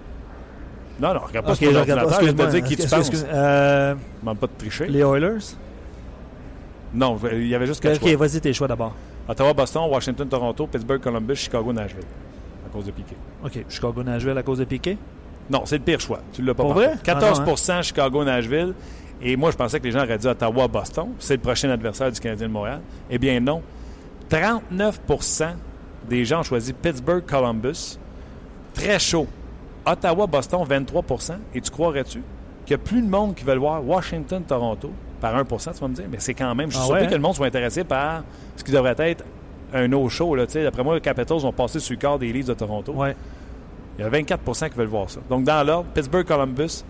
Non, non, regarde pas ton je regarde pas. je te dire qui tu penses. excuse- euh, Demande pas de tricher. les Oilers? Non, il y avait juste quatre Ok, vas-y tes choix d'abord. Ottawa, Boston, Washington, Toronto, Pittsburgh, Columbus, Chicago, Nashville. À cause de Piquet. Ok, Chicago Nashville à cause de Piquet. Non, c'est le pire choix. Tu l'as pas Pour vrai? 14 Ah non, Chicago-Nashville. Et moi, je pensais que les gens auraient dit Ottawa-Boston. C'est le prochain adversaire du Canadien de Montréal. Eh bien, non. 39% des gens ont choisi Pittsburgh-Columbus. Très chaud. Ottawa-Boston, 23% Et tu croirais-tu qu'il y a plus de monde qui veut voir Washington-Toronto par 1% tu vas me dire? Mais c'est quand même. Je suis Ah surpris ouais, que le monde soit intéressé par ce qui devrait être un no show. Là, tu sais. D'après moi, les Capitals vont passer sur le corps des Leafs de Toronto. Ouais. Il y a 24% qui veulent voir ça. Donc, dans l'ordre, Pittsburgh-Columbus,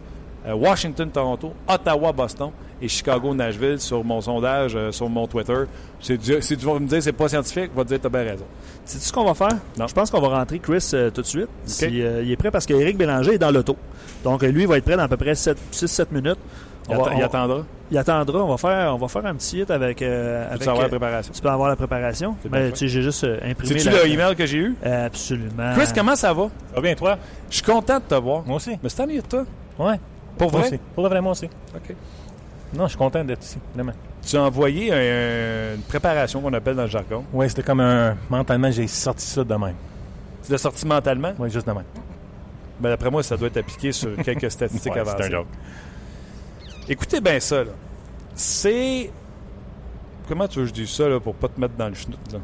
euh, Washington-Toronto, Ottawa-Boston et Chicago-Nashville sur mon sondage, euh, sur mon Twitter. C'est du- Si tu vas me dire que c'est pas scientifique, va te dire que tu as bien raison. Sais-tu ce qu'on va faire? Non. Je pense qu'on va rentrer Chris euh, tout de suite. Si, euh, il est prêt parce qu'Éric Bélanger est dans l'auto. Donc, lui, il va être prêt dans à peu près 6-7 minutes. Il, attendra. il attendra. On va faire, on va faire un petit hit avec. euh, Peux avec savoir la préparation. tu peux avoir la préparation. Mais tu j'ai juste euh, imprimé. C'est-tu la- le email que j'ai eu? Absolument. Chris, comment ça va? Ça va bien, toi? Je suis content de te voir. Moi aussi. Mais c'est ennuyé de toi. Ouais. Pour Moi vrai? aussi. Pour le vrai, moi aussi. OK. Non, je suis content d'être ici, vraiment. Tu as envoyé un- une préparation qu'on appelle dans le jargon. Ouais, c'était comme un. Mentalement, j'ai sorti ça de même. Tu l'as sorti mentalement? Ouais, juste de même. Ben, d'après moi, ça doit être appliqué sur quelques statistiques Ouais, avancées. c'est un joke. Écoutez bien ça, là. C'est. Comment tu veux que je dise ça, là, pour pas te mettre dans le chenoute, là?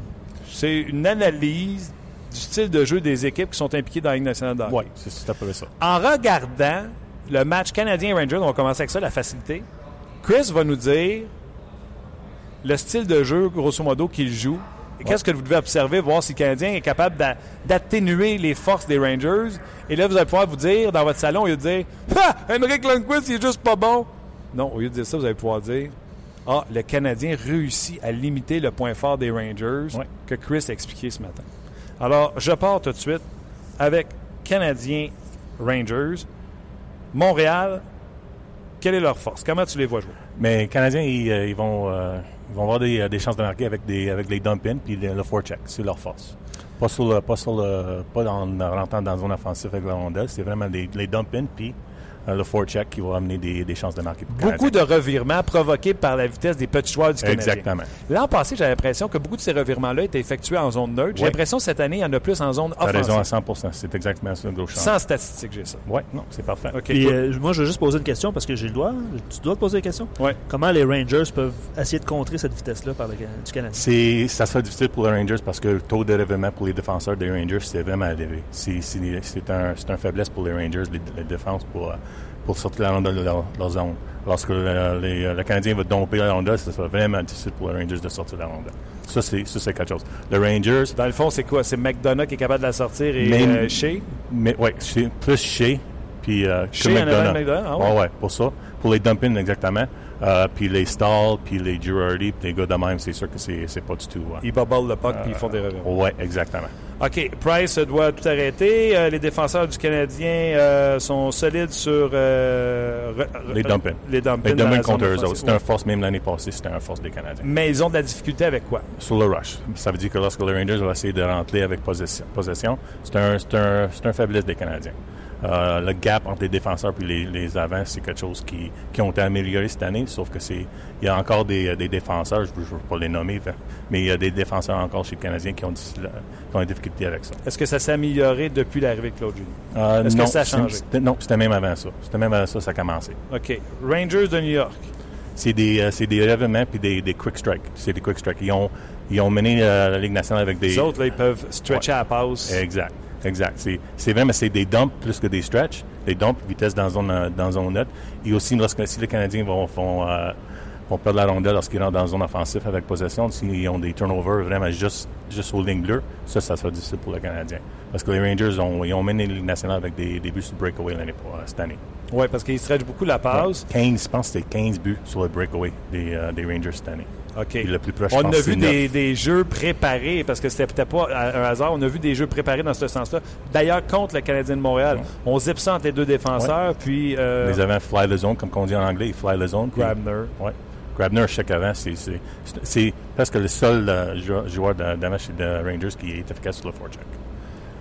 C'est une analyse du style de jeu des équipes qui sont impliquées dans la Ligue nationale de hockey. Ouais, c'est ça. En regardant le match Canadien-Rangers, on va commencer avec ça, la facilité. Chris va nous dire le style de jeu, grosso modo, qu'il joue. Qu'est-ce que vous devez observer, voir si le Canadien est capable d'a- d'atténuer les forces des Rangers. Et là, vous allez pouvoir vous dire, dans votre salon, au lieu de dire Ah, Henrik Lundqvist, il est juste pas bon. Non, au lieu de dire ça, vous allez pouvoir dire Ah, le Canadien réussit à limiter le point fort des Rangers Ouais. que Chris a expliqué ce matin. Alors, je pars tout de suite avec Canadien Rangers. Montréal, Quelle est leur force? Comment tu les vois jouer? Mais les Canadiens, ils, euh, vont, euh, ils vont avoir des, euh, des chances de marquer avec, des, avec les dump-in puis le, le forecheck. C'est leur force. Pas, sur le, pas, sur le, pas en rentrant dans la zone offensive avec la rondelle. C'est vraiment les, les dump-in puis le forecheck qui va amener des, des chances de marquer Beaucoup de revirements provoqués par la vitesse des petits joueurs du Canadien. Exactement. L'an passé, j'avais l'impression que beaucoup de ces revirements-là étaient effectués en zone neutre. J'ai Oui. l'impression que cette année, il y en a plus en zone Tu as raison à offensive. 100 C'est exactement ça, champ. Sans statistique, j'ai ça. Oui, non, c'est parfait. OK. Puis toi- euh, moi, je veux juste poser une question parce que j'ai le droit. Tu dois te poser la question? Ouais. Comment les Rangers peuvent essayer de contrer cette vitesse-là par le, du Canadien? Ça sera difficile pour les Rangers parce que le taux de revirement pour les défenseurs des Rangers, c'est vraiment élevé. C'est, c'est, c'est un, c'est un faiblesse pour les Rangers, les, les défenses, pour, euh, pour sortir la rondelle de leur, leur zone. Lorsque le, les- le Canadien va domper la rondelle, ça sera vraiment difficile pour les Rangers de sortir la rondelle. Ça, c'est, ça, c'est quelque chose. Les Rangers, Dans le fond, c'est quoi? C'est McDonough qui est capable de la sortir et Même- euh, Shea? mais c'est plus Shea, puis euh, que Shea de McDonough. McDonough? Ah ouais? pour ça. Pour les dumping, exactement. Euh, puis les Stall, puis les Girardi, puis les gars de même, c'est sûr que c'est, c'est pas du tout. euh, Ils bubble le puck puis ils font des revirements. ouais, exactement. OK. Price doit tout arrêter. Euh, les défenseurs du Canadien euh, sont solides sur euh, re- Les dumping. Les dumping. Les dans la dumping zone contre eux autres. C'était un force, même l'année passée, c'était un force des Canadiens. Mais ils ont de la difficulté avec quoi? Sur le rush. Ça veut dire que lorsque les Rangers vont essayer de rentrer avec possession, possession, c'est un, un, c'est un faiblesse des Canadiens. Euh, le gap entre les défenseurs et les, les avants, c'est quelque chose qui, qui ont été amélioré cette année, sauf que c'est il y a encore des, des défenseurs, je ne veux pas les nommer, mais il y a des défenseurs encore chez les Canadiens qui ont, difficile- qui ont des difficultés avec ça. Est-ce que ça s'est amélioré depuis l'arrivée de Claude Julien? Euh, Est-ce que ça a changé? Non, c'était même avant ça. C'était même avant ça, ça a commencé. OK. Rangers de New York. C'est des, euh, des puis des, des quick strikes. C'est des quick strikes. Ils ont, ils ont mené euh, la Ligue nationale avec des. Les autres, là, ils peuvent stretcher à la passe. Exact. Exact. C'est, c'est vraiment c'est des dumps plus que des stretch. Des dumps, vitesse dans zone, euh, dans zone neutre. Et aussi, lorsque si les Canadiens vont, vont, euh, vont perdre la rondelle lorsqu'ils rentrent dans zone offensive avec possession, s'ils ont des turnovers vraiment juste, juste aux lignes bleues, ça, ça sera difficile pour les Canadiens. Parce que les Rangers ont, ils ont mené Ligue nationale avec des, des buts sur breakaway l'année, euh, cette année. Oui, parce qu'ils stretchent beaucoup la passe. 15, je pense que c'était 15 buts sur le breakaway des, euh, des Rangers cette année. OK. Puis le plus proche, je On pense a vu des, des jeux préparés, parce que c'était peut-être pas un hasard, on a vu des jeux préparés dans ce sens-là. D'ailleurs, contre le Canadien de Montréal, Ouais. on zip ça entre les deux défenseurs, puis euh, Les avants fly the zone, comme on dit en anglais, ils fly the zone. puis- Grabner. Ouais. Grabner, chaque avant, c'est, presque le seul euh, jou- joueur de- chez les Rangers qui est efficace sur le forecheck.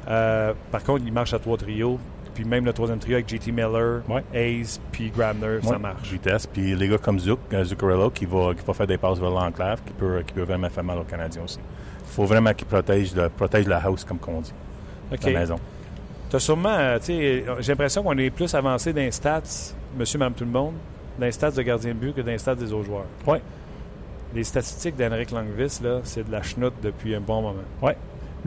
Euh, par contre, il marche à trois trios, puis même le troisième trio avec JT Miller, Ouais. Hayes, puis Grabner, ça marche. Vitesse. Puis les gars comme Zouk, euh, Zuccarello, qui va, qui va faire des passes vers l'enclave, qui peut, qui peut vraiment faire mal aux Canadiens aussi. Il faut vraiment qu'ils protègent, le- protègent la house, comme on dit, la maison. T'as sûrement, euh, tu sais, j'ai l'impression qu'on est plus avancé dans les stats, monsieur, madame, tout le monde, dans les stats de gardien de but que dans les stats des autres joueurs. Ouais. Les statistiques d'Henrik Langvis, là, c'est de la chenoute depuis un bon moment. Ouais.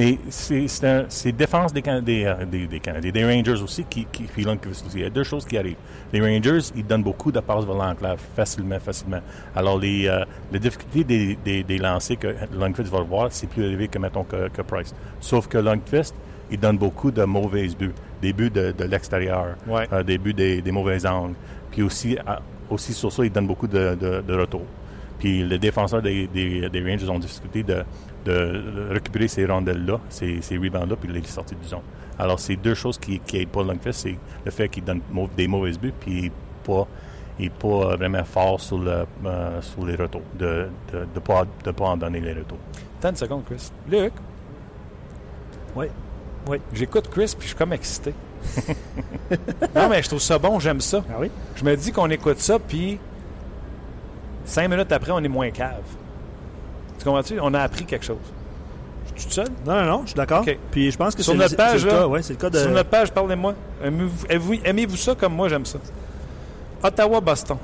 Mais c'est défense des, Can- des, euh, des, des Canadiens, des Rangers aussi, qui, qui. Il y a deux choses qui arrivent. Les Rangers, ils donnent beaucoup de passes vers l'enclave, facilement, facilement. Alors, les, euh, les difficultés des, des, des lancers que Lundqvist va voir, c'est plus élevé que, mettons, que, que Price. Sauf que Lundqvist, il donne beaucoup de mauvais buts. Des buts de, de l'extérieur, Ouais. euh, des buts des, des mauvais angles. Puis aussi, à- aussi sur ça, il donne beaucoup de, de, de retours. Puis les défenseurs des, des, des Rangers ont difficulté de, de, récupérer ces rondelles-là, ces, ces rebounds-là, puis de les sortir du zone. Alors, c'est deux choses qui, qui aident pas Lundqvist, c'est le fait qu'il donne des mauvais buts, puis il n'est pas, il est pas vraiment fort sur, le, euh, sur les retours, de ne de, de pas, de pas en donner les retours. Attends une seconde, Chris. Luc, Oui. Oui. j'écoute Chris puis je suis comme excité. non, mais je trouve ça bon, j'aime ça. Ah oui? Je me dis qu'on écoute ça, puis cinq minutes après, on est moins cave. Tu comprends-tu? On a appris quelque chose. Je suis tout seul? Non, non, non, je suis d'accord. Puis je pense que Sur c'est notre page, le là, cas, ouais, c'est le cas de. Sur notre page, parlez-moi. Aimez-vous ça comme moi, j'aime ça? Ottawa-Boston.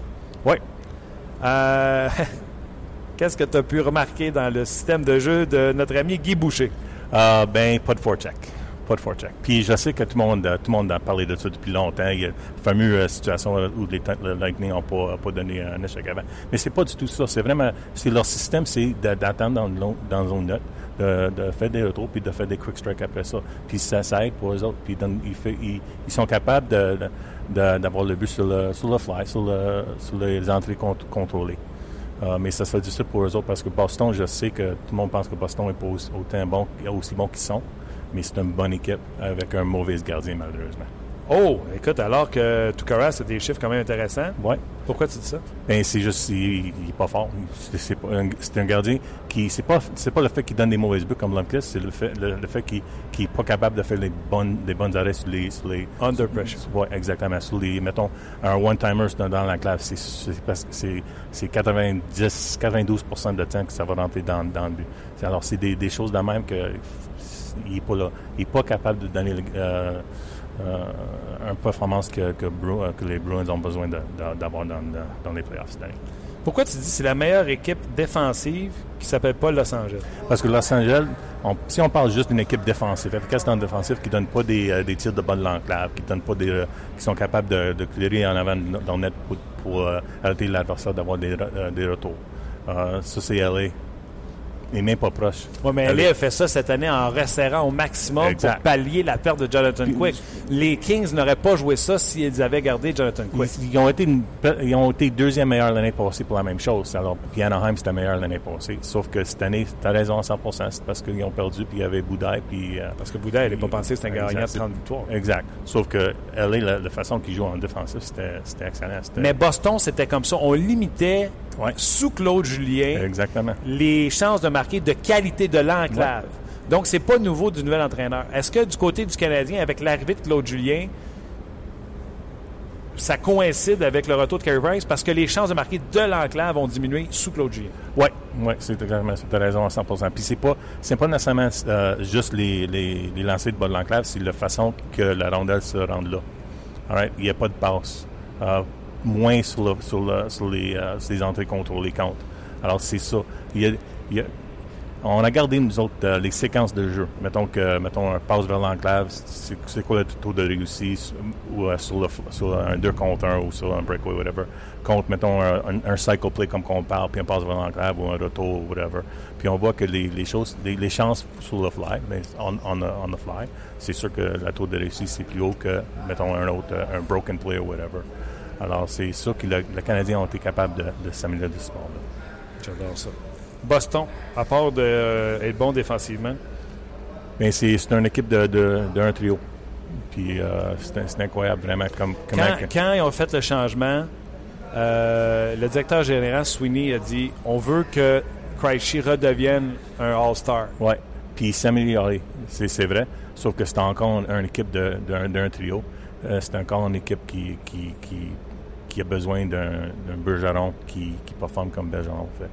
Oui. Euh, Qu'est-ce que tu as pu remarquer dans le système de jeu de notre ami Guy Boucher? Euh, ben, pas de forecheck. Pas de. Puis je sais que tout le monde, euh, tout le monde a parlé de ça depuis longtemps. Il y a la fameuse euh, situation où les le Lightning n'ont pas, pas donné un échec avant. Mais c'est pas du tout ça. C'est vraiment, c'est leur système, c'est d'attendre dans, long- dans zone neutre, de, faire des retours, puis de faire des quick strikes après ça. Puis ça, aide pour eux autres. Puis ils, ils ils- sont capables de- de- d'avoir le but sur le, sur le fly, sur, le, sur les entrées cont- contrôlées. Euh, mais ça serait difficile pour eux autres parce que Boston, je sais que tout le monde pense que Boston n'est pas aussi, autant bon, aussi bon qu'ils sont, mais c'est une bonne équipe avec un mauvais gardien, malheureusement. Oh, écoute, alors que Tukaras a des chiffres quand même intéressants. Ouais. Pourquoi tu dis ça? Ben, c'est juste, il, il est pas fort. C'est, c'est un, c'est un gardien qui, c'est pas, c'est pas le fait qu'il donne des mauvaises buts comme Lundqvist, c'est le fait, le, le fait qu'il, qu'il est pas capable de faire les bonnes, des bonnes arrêts sur les, sur les. Under pressure. Ouais, exactement. Sur les, mettons, un one-timer dans, dans la classe, c'est, c'est, parce que c'est, c'est 90, 92% de temps que ça va rentrer dans, dans le but. C'est- Alors, c'est des, des choses de même que, il est pas là. Il est pas capable de donner, euh, euh, une performance que, que, Bru- euh, que les Bruins ont besoin d'avoir dans, les playoffs cette année. Pourquoi tu dis que c'est la meilleure équipe défensive qui s'appelle pas Los Angeles? Parce que Los Angeles, on- si on parle juste d'une équipe défensive, efficace dans le défensif, qui ne donne pas des, euh, des tirs de bas de l'enclave, qui donne pas des, euh, qui sont capables de, de clearer en avant dans net pour, pour, euh, arrêter l'adversaire d'avoir des, des retours. Ça, c'est LA. Et même pas proche. Oui, mais LA. LA a fait ça cette année en resserrant au maximum Exact. pour pallier la perte de Jonathan Quick. Les Kings n'auraient pas joué ça s'ils avaient gardé Jonathan Quick. Ils, ils ont été une- ils ont été deuxième meilleur l'année passée pour la même chose. Alors, puis Anaheim, c'était meilleur l'année passée. Sauf que cette année, tu as raison à 100% c'est parce qu'ils ont perdu, puis il y avait Boudaille, puis... euh, Parce que Bouddha, elle n'est pas pensée que c'était un gagnant de Exact. 30 victoires. Exact. Sauf que LA, la, la façon qu'ils jouent en défensif, c'était c'était excellent. Mais Boston, c'était comme ça. On limitait, Ouais. sous Claude Julien, Exactement. les chances de marquer de qualité de l'enclave. Donc, c'est pas nouveau du nouvel entraîneur. Est-ce que du côté du Canadien, avec l'arrivée de Claude Julien, ça coïncide avec le retour de Carey Price? Parce que les chances de marquer de l'enclave ont diminué sous Claude Julien? Oui, ouais, c'est exactement ça. Tu as raison à 100 Puis c'est pas, c'est pas nécessairement euh, juste les, les, les lancers de bas de l'enclave, c'est la façon que la rondelle se rende là. All right? Il n'y a pas de passe. Euh, moins sur, le, sur, le, sur, les, euh, sur les entrées contrôlées compte. Alors, c'est ça. Il y a, il y a- on a gardé, nous autres, euh, les séquences de jeu. Mettons que, mettons, un passe vers l'enclave, c'est quoi le taux de réussite ou, euh, sur, un 2 contre 1 ou sur un breakaway, whatever, contre, mettons, un, cycle play comme qu'on parle, puis un passe vers l'enclave ou un retour, whatever. Puis on voit que les, les choses, les, chances sur le fly, mais on, the, fly, c'est sûr que le taux de réussite, c'est plus haut que, mettons, un autre, euh, un broken play ou whatever. Alors, c'est sûr que le, le Canadien ont été capables de, de s'améliorer de ce sport-là. J'adore ça. Boston, à part d'être être bon défensivement, Mais c'est c'est une équipe de, de, d'un trio. Puis euh, c'est incroyable vraiment comme quand, quand ils ont fait le changement, euh, le directeur général Sweeney a dit on veut que Krejci redevienne un All-Star. Ouais. Puis s'améliorer, c'est c'est vrai. Sauf que c'est encore une, une équipe de- d'un d'un trio. Euh, c'est encore une équipe qui, qui, qui, qui a besoin d'un d'un Bergeron qui, qui performe comme Bergeron fait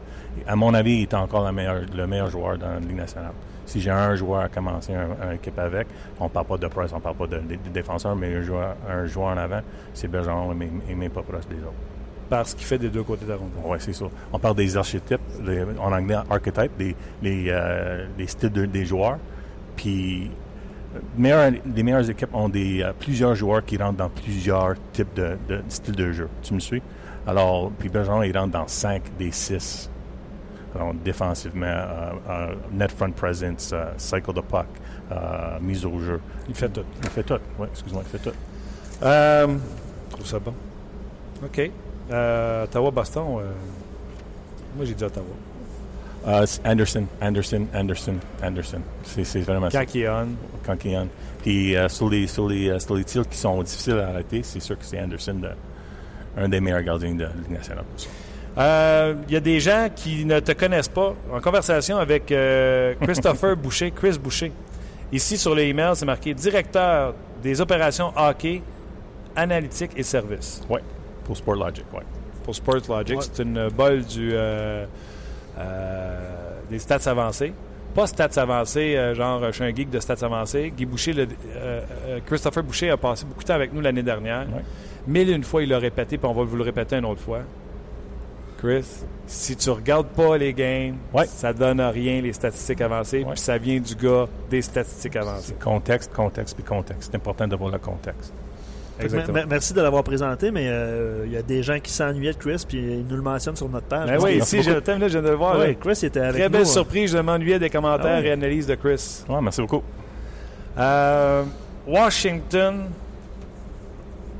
à mon avis, il est encore le meilleur joueur dans la Ligue nationale. Si j'ai un joueur à commencer une un équipe avec, on ne parle pas de presse, on ne parle pas de, de, défenseur, mais un joueur, en avant, c'est Bergeron et même pas proche des autres. Parce qu'il fait des deux côtés de la. Oui, c'est ça. On parle des archétypes, en anglais, archetypes, des, les, euh, styles de, des joueurs. Puis euh, les meilleures équipes ont euh, plusieurs joueurs qui rentrent dans plusieurs types de, styles de jeu. Tu me suis? Alors, puis Bergeron, il rentre dans 5 des 6 défensivement, euh, euh, net front presence, euh, cycle de puck, euh, mise au jeu. Il fait tout. Il fait tout. Oui, excuse-moi, il fait tout. Euh, je trouve ça bon. OK. Euh, Ottawa-Boston, euh, moi j'ai dit Ottawa. Euh, c'est Anderson, Anderson, Anderson, Anderson. C'est c'est vraiment ça. Quand est on, quand Puis euh, sur, les, sur, les, euh, sur les tirs qui sont difficiles à arrêter, c'est sûr que c'est Anderson, de- un des meilleurs gardiens de la Ligue nationale. pour ça. Euh, Il y a des gens qui ne te connaissent pas. En conversation avec euh, Christopher Boucher, Chris Boucher. Ici, sur le email, c'est marqué directeur des opérations hockey, analytique et services. Ouais, pour Sport Logic, ouais. Pour Sports Logic, c'est une bolle du, euh, euh, des stats avancés. Pas stats avancés, euh, genre je suis un geek de stats avancés. Guy Boucher, le- euh, euh, Christopher Boucher a passé beaucoup de temps avec nous l'année dernière. Ouais. Mille et une fois, il l'a répété, puis on va vous le répéter une autre fois. Chris, si tu regardes pas les games, Ouais. ça donne à rien les statistiques avancées, puis ça vient du gars des statistiques avancées. Contexte, contexte, puis contexte. C'est important d'avoir le contexte. Exactement. Merci de l'avoir présenté, mais euh, il y a des gens qui s'ennuyaient de Chris, puis ils nous le mentionnent sur notre page. Ben oui, ici, je, attends, là, je viens de le voir. Là. Chris était avec Très belle euh, surprise, je m'ennuyais des commentaires Ah et analyses de Chris. Ouais, merci beaucoup. Euh, Washington,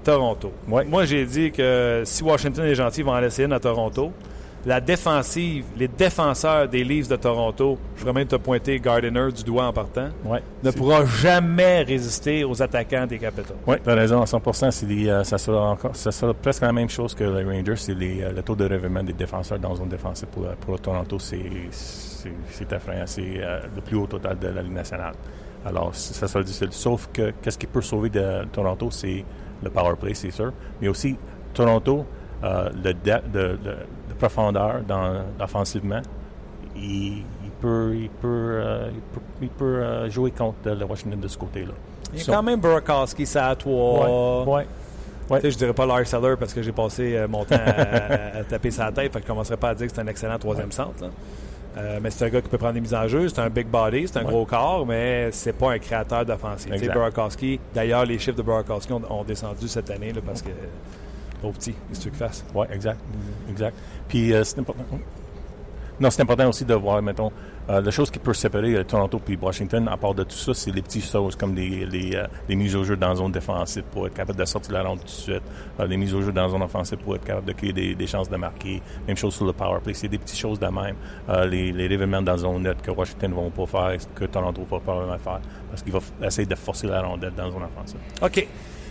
Toronto. Ouais. Moi, j'ai dit que si Washington est gentil, ils vont en laisser une à Toronto. la défensive, les défenseurs des Leafs de Toronto, je voudrais même te pointer Gardiner du doigt en partant, Ouais. ne pourra jamais résister aux attaquants des Capitals. Oui, tu as raison à 100 c'est des, euh, ça, sera encore, ça sera presque la même chose que les Rangers. C'est euh, le taux de revirement des défenseurs dans zone défensive pour, euh, pour Toronto. C'est, effrayant. C'est euh, le plus haut total de la Ligue nationale. Alors, ça sera difficile. Sauf que qu'est-ce qui peut sauver de Toronto, c'est le power play, c'est sûr. Mais aussi, Toronto, euh, le de, de- de profondeur dans, offensivement, il, il peut, il peut, euh, il peut, il peut, euh, jouer contre le Washington de ce côté-là. Il y a quand même Burakovsky, ça à toi. Ouais, ouais. Tu sais, je dirais pas Lars parce que j'ai passé mon temps à, à taper sa tête, fait que je commencerai pas à dire que c'est un excellent troisième centre. là. Euh, mais c'est un gars qui peut prendre des mises en jeu, c'est un big body, c'est un Ouais. gros corps, mais c'est pas un créateur d'offensive. Burakovsky, d'ailleurs, les chiffres de Burakovsky ont, ont descendu cette année là, parce que trop petit, qu'est-ce que tu veux qu'il fasse? Oui, exact. Exact. Puis euh, c'est important. Non, c'est important aussi de voir, mettons, euh, la chose qui peut séparer euh, Toronto puis Washington, à part de tout ça, c'est les petites choses comme les, euh, les mises au jeu dans la zone défensive pour être capable de sortir la ronde tout de suite, les mises au jeu dans la zone offensive pour être capable de créer des, chances de marquer, même chose sur le power play, c'est des petites choses de même. Les, les événements dans la zone nette que Washington ne vont pas faire, que Toronto va probablement faire, parce qu'il va essayer de forcer la rondelle dans la zone offensive. OK.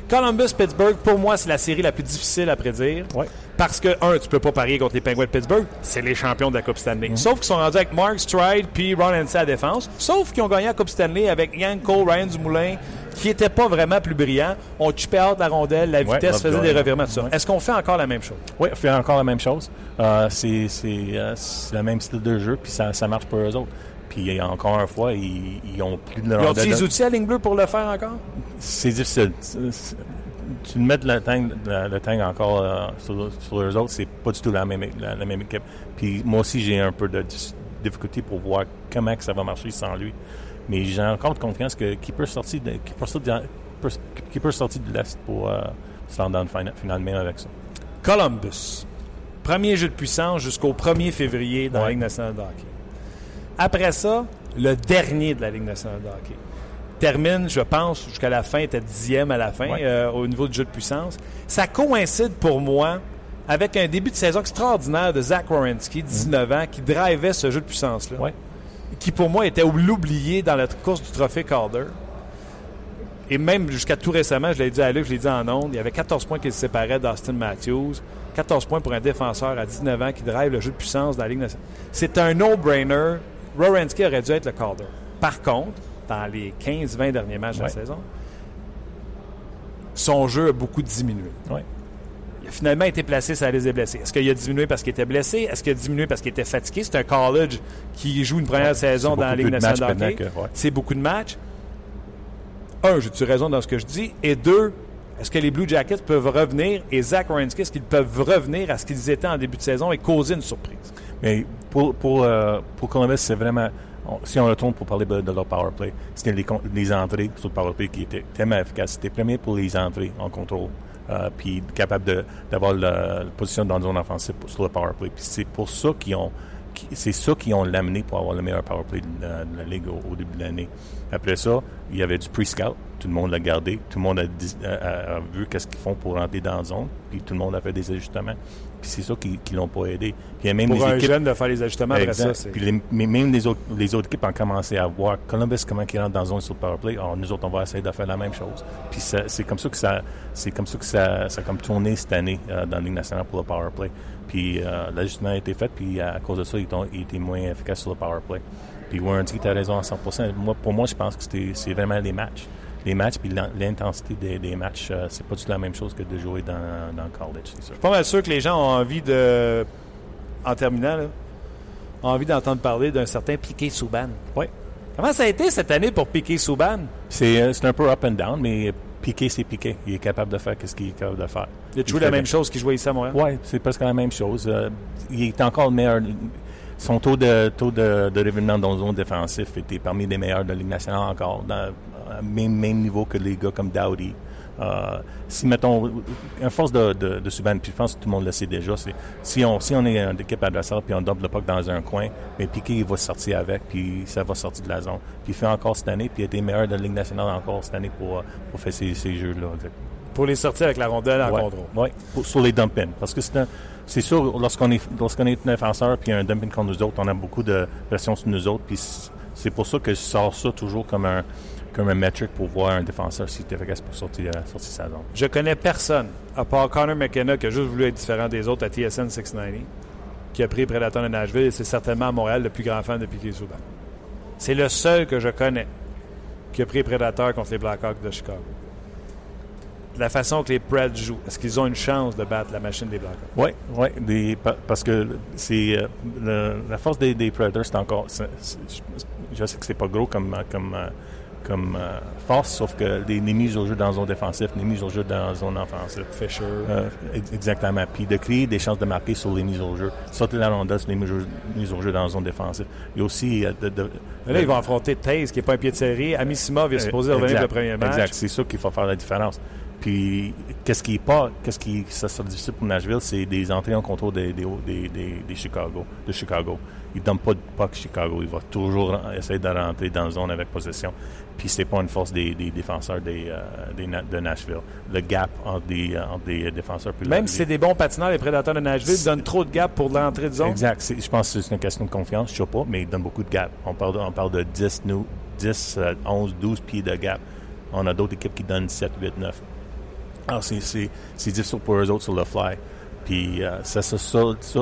Columbus-Pittsburgh, pour moi, c'est la série la plus difficile à prédire. Ouais. Parce que, un, tu peux pas parier contre les Penguins de Pittsburgh. C'est les champions de la Coupe Stanley. Sauf qu'ils sont rendus avec Mark Stride puis Ron Hensey à défense. Sauf qu'ils ont gagné la Coupe Stanley avec Yann Cole, Ryan Dumoulin, qui n'était pas vraiment plus brillant. On chupait hâte la rondelle, la Ouais, vitesse, faisait des revirements, tout ça. Ouais. Est-ce qu'on fait encore la même chose? Oui, on fait encore la même chose. Euh, c'est euh, c'est le même style de jeu, puis ça, ça marche pour eux autres. Puis encore une fois, ils, ils ont plus de Ils ont les outils à ligne bleue pour le faire encore? C'est difficile. Tu mets le tang, le, le tang encore euh, sur, sur eux autres, c'est pas du tout la même, la, la même équipe. Puis moi aussi, j'ai un peu de difficulté pour voir comment que ça va marcher sans lui. Mais j'ai encore confiance que qui peut sortir de, qui peut sortir de, peut- qui peut sortir de l'Est pour euh, se rendre dans le final, final même avec ça. Columbus. Premier jeu de puissance jusqu'au 1er février dans la Ouais. Ligue nationale de hockey. Après ça, le dernier de la Ligue nationale de hockey. Termine, je pense, jusqu'à la fin, était dixième à la fin Ouais. euh, au niveau du jeu de puissance. Ça coïncide pour moi avec un début de saison extraordinaire de Zach Wierenski, 19 ans, qui drivait ce jeu de puissance-là. Ouais. Qui pour moi était l'oublié dans la course du trophée Calder. Et même jusqu'à tout récemment, je l'ai dit à Luc, je l'ai dit en ondes, il y avait 14 points qui se séparaient d'Austin Matthews. 14 points pour un défenseur à 19 ans qui drive le jeu de puissance dans la Ligue nationale. C'est un no-brainer. Rorensky aurait dû être le Calder. Par contre, dans les 15-20 derniers matchs de la saison, son jeu a beaucoup diminué. Ouais. Il a finalement été placé sur la liste des blessés. Est-ce qu'il a diminué parce qu'il était blessé? Est-ce qu'il a diminué parce qu'il était fatigué? C'est un college qui joue une première Ouais, saison dans la Ligue nationale de hockey. C'est beaucoup de matchs. Un, j'ai-tu raison dans ce que je dis? Et deux, est-ce que les Blue Jackets peuvent revenir? Et Zach Wierenski, est-ce qu'ils peuvent revenir à ce qu'ils étaient en début de saison et causer une surprise? Mais pour, pour, euh, pour Columbus, c'est vraiment. on- si on retourne pour parler de, leur power play, c'était les, les entrées sur le power play qui étaient tellement efficaces. C'était premier pour les entrées en contrôle, euh, puis capable d'avoir la, la position dans une zone offensive sur le power play. Puis c'est pour ça qu'ils ont. C'est ça qui ont l'amené pour avoir le meilleur power play de la, la Ligue au, début de l'année. Après ça, il y avait du pre-scout. Tout le monde l'a gardé. Tout le monde a- a vu qu'est-ce qu'ils font pour rentrer dans la zone. Puis tout le monde a fait des ajustements. Puis c'est ça qui ne l'ont pas aidé. Puis même Pour un équipes jeune de faire les ajustements après Exact. ça, c'est... Puis les- mais même les autres, les autres équipes ont commencé à voir Columbus comment ils rentrent dans la zone sur le power play. Alors nous autres, on va essayer de faire la même chose. Puis ça- c'est comme ça que ça, c'est comme ça que ça, ça a comme tourné cette année euh, dans la Ligue nationale pour le power play. Puis euh, l'ajustement a été fait. Puis à cause de ça, ils, ont, ils étaient moins efficaces sur le power play. Puis Warranty, tu as raison à 100%. Moi, pour moi, je pense que c'est vraiment les matchs. Les matchs, puis l'in- l'intensité des, des matchs, euh, c'est pas du tout la même chose que de jouer dans, dans le college, c'est sûr. pas mal sûr que les gens ont envie de, en terminant, là, ont envie d'entendre parler d'un certain Piqué Souban. Oui. Comment ça a été cette année pour Piqué Souban? C'est euh, c'est un peu up and down, mais Piqué, c'est Piqué. Il est capable de faire ce qu'il est capable de faire. Il a joué la même bien. chose qu'il jouait ici à Montréal? Oui, c'est presque la même chose. Euh, il est encore le meilleur. Son taux de taux de, de revirement dans la zone défensif était parmi les meilleurs de la Ligue nationale encore, dans même, même niveau que les gars comme Dowdy. Euh, si, mettons, une force de, de, de Subban, puis je pense que tout le monde le sait déjà, c'est si on, si on est une équipe adversaire puis on double le puck dans un coin, mais Piqué il va sortir avec, puis ça va sortir de la zone. Puis il fait encore cette année, puis il a été meilleur de la Ligue nationale encore cette année pour, pour faire ces, ces jeux-là. Pour les sortir avec la rondelle en Ouais, contrôle. pour- sur les dump-ins. Parce que c'est un- c'est sûr, lorsqu'on est, lorsqu'on est défenseur puis un dump-in contre nous autres, on a beaucoup de pression sur nous autres. Puis c'est pour ça que je sors ça toujours comme un, comme un metric pour voir un défenseur s'il est efficace pour sortir, euh, sortir sa zone. Je connais personne, à part Connor McKenna, qui a juste voulu être différent des autres à TSN 690, qui a pris Predator de Nashville, et c'est certainement à Montréal le plus grand fan de Piquet Souban. C'est le seul que je connais qui a pris Predator contre les Blackhawks de Chicago. La façon que les Preds jouent, est-ce qu'ils ont une chance de battre la machine des Blackhawks? Oui, oui, des- parce que c'est euh, la force des, des Predators, c'est encore. je, je sais que c'est pas gros comme, comme, euh, comme euh, force, sauf que les, les mises au jeu dans la zone défensive, les mises au jeu dans la zone offensive. Fisher. Euh, ex- exactement. Puis de créer des chances de marquer sur les mises au jeu. Sortir la rondelle sur les mises au jeu, mises au jeu dans la zone défensive. Il y a aussi euh, de, de- là, ils vont affronter Taze, qui n'est pas un pied de série. Amisimov est supposé Euh, revenir exact, le premier match. Exact, c'est ça qu'il faut faire la différence. Puis, qu'est-ce qui est pas, qu'est-ce qui, ça sera difficile pour Nashville, c'est des entrées en contrôle des, des, des, des- des Chicago, de Chicago. Il ne donne pas de puck Chicago. Il va toujours essayer de rentrer dans la zone avec possession. Puis, c'est pas une force des, des défenseurs des, euh, des de Nashville. Le gap entre des, euh, entre des défenseurs. Puis Même si c'est des bons patineurs, les Prédateurs de Nashville donnent trop de gap pour l'entrée de zone. Exact. Je pense que c'est une question de confiance. Je sais pas, mais il donne beaucoup de gap. On parle de, on parle de 10, nous, 10 euh, 11, 12 pieds de gap. On a d'autres équipes qui donnent 7, 8, 9. Alors, c'est- difficile pour eux autres sur le fly. Puis, euh, ça, ça, ça, ça,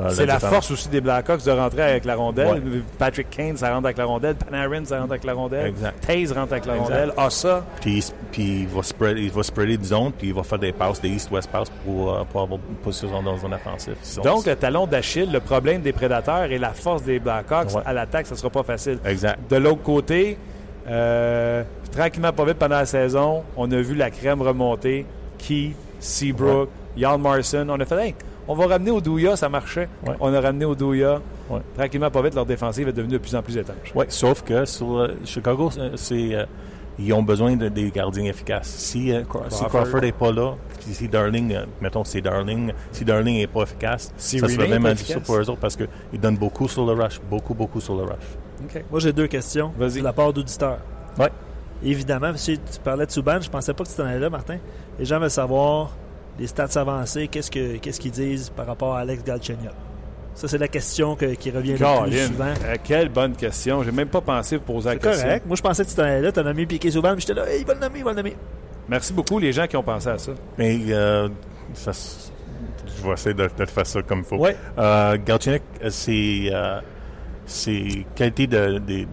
euh, C'est la force aussi des Blackhawks de rentrer avec la rondelle. Ouais. Patrick Kane, ça rentre avec la rondelle. Panarin, ça rentre avec la rondelle. Exact. Taze rentre avec la rondelle. Assa, Puis, puis il, va spread, il va spreader une zone, puis il va faire des passes, des east-west passes pour, euh, pour avoir une position dans zone offensive. Donc, le talon d'Achille, le problème des prédateurs et la force des Blackhawks Ouais. à l'attaque, ça sera pas facile. Exact. De l'autre côté, euh, tranquillement, pas vite pendant la saison, on a vu la crème remonter. Key, Seabrook, Jan Marson. On a fait, hey, on va ramener au Douya, ça marchait. Ouais. On a ramené au Douya. Ouais. Tranquillement, pas vite, leur défensive est devenue de plus en plus étanche. Oui, sauf que sur euh, Chicago, euh, c'est, euh, ils ont besoin de, des gardiens efficaces. Si, euh, Craw- si Crawford. N'est pas là, puis si Darling, euh, mettons c'est Darling, si Darling n'est pas efficace, Si ça est vraiment difficile pour eux autres parce qu'ils donnent beaucoup sur le rush, beaucoup, beaucoup sur le rush. Moi, j'ai deux questions. Vas-y. De la part d'auditeurs. Ouais. Évidemment, parce que tu parlais de Subban, je pensais pas que tu en allais là, Martin. Les gens veulent savoir les stats avancés, qu'est-ce que qu'est-ce qu'ils disent par rapport à Alex Galchenyuk? Ça, c'est la question que- qui revient le plus souvent. euh, quelle bonne question. J'ai même pas pensé poser la C'est question. correct. Moi, je pensais que tu t'en allais là. Tu as nommé Piqué Souban, puis j'étais là, Hey, il va le nommer, il va le nommer. Merci beaucoup les gens qui ont pensé à ça. Mais euh, ça, je vais essayer de, de faire ça comme il faut. Euh, Galchenyuk, euh, c'est euh, c'est qualité de, des-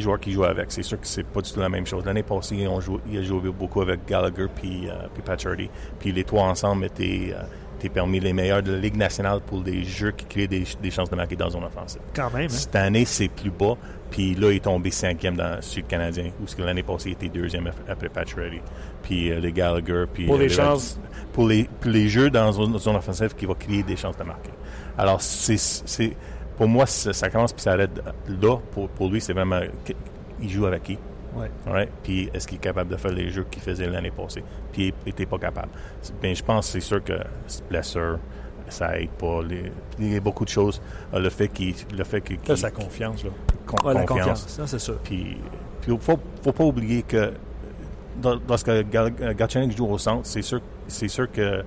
joueurs qui jouent avec. C'est sûr que c'est pas du tout la même chose. L'année passée, joué, il a joué beaucoup avec Gallagher puis, euh, puis. Puis les trois ensemble étaient, euh, étaient parmi les meilleurs de la Ligue nationale pour des jeux qui créent des, des chances de marquer dans zone offensive. Quand même. hein? Cette année, c'est plus bas. Puis là, il est tombé cinquième dans, le Canadien. Ou ce que l'année passée, il était deuxième ap- après Pacioretty. Puis euh, les Gallagher. Puis, Pour euh, les chances. Pour les, pour les jeux dans une zone offensive qui va créer des chances de marquer. Alors, c'est, pour moi, ça, commence puis ça arrête là. Pour, pour lui, c'est vraiment. Il joue avec qui? Ouais. Ouais. Puis est-ce qu'il est capable de faire les jeux qu'il faisait l'année passée? Puis il n'était pas capable. Bien, je pense que c'est sûr que blessure, ça aide pas. Les- il y a beaucoup de choses. Euh, Le fait qu'il. Le fait sa confiance. Là. con- Ouais, la confiance. confiance. Ça, c'est sûr. Puis il ne faut, faut pas oublier que lorsque Gal- Galchenyuk joue au centre, c'est sûr, c'est sûr que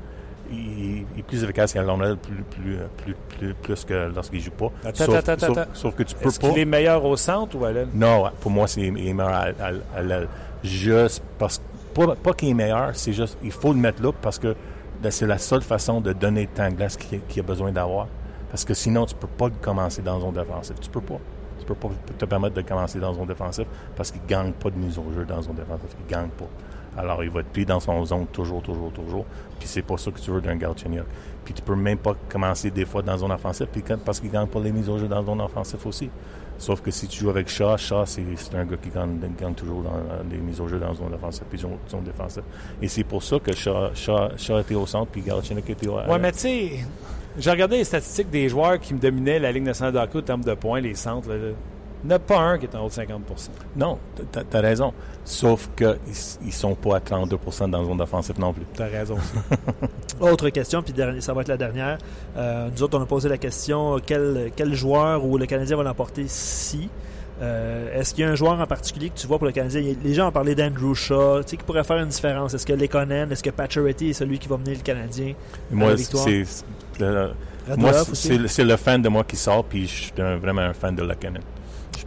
il, il est plus efficace qu'à l'honneur plus, plus, plus, plus, plus que lorsqu'il joue pas. Attends, sauf, attends, sauf- attends. sauf que tu peux Est-ce pas. qu'il est meilleur au centre ou à l'aile? Non, pour moi, c'est il est meilleur à, à- à l'aile. Juste parce que, pas, pas qu'il est meilleur, c'est juste, il faut le mettre là parce que ben, c'est la seule façon de donner le temps de glace qu'il qu'il a besoin d'avoir. Parce que sinon, tu peux pas commencer dans zone défensive. Tu peux pas. Tu peux pas te permettre de commencer dans zone défensive parce qu'il gagne pas de mise au jeu dans zone défensive. Il gagne pas. Alors, il va être pris dans son zone toujours, toujours, toujours. Puis c'est pas ça que tu veux d'un Galchenyuk. Puis tu peux même pas commencer des fois dans zone offensive puis quand- parce qu'il gagne pas les mises au jeu dans zone offensive aussi. Sauf que si tu joues avec Shaw, Shaw, c'est un gars qui gagne, gagne toujours dans euh, des mises au jeu dans zone offensive puis zone, zone défensive. Et c'est pour ça que Shaw, Shaw, Shaw était au centre puis Galchenyuk était au Ouais, mais tu sais, j'ai regardé les statistiques des joueurs qui me dominaient la Ligue nationale de hockey en termes de points, les centres. là, n'y en a pas un qui est en haut de 50 Non, t'as as raison. Sauf qu'ils ils sont pas à 32% dans zone offensive non plus. Tu as raison. Autre question, puis ça va être la dernière. Euh, nous autres, on a posé la question quel, quel joueur ou le Canadien va l'emporter si? Euh, Est-ce qu'il y a un joueur en particulier que tu vois pour le Canadien? Les gens ont parlé d'Andrew Shaw, tu sais, qui pourrait faire une différence. Est-ce que Lekonen, est-ce que Pacioretty est celui qui va mener le Canadien à Moi, la victoire? c'est le- moi, c'est le- c'est le fan de moi qui sort, puis je suis un- vraiment un fan de Lekanen.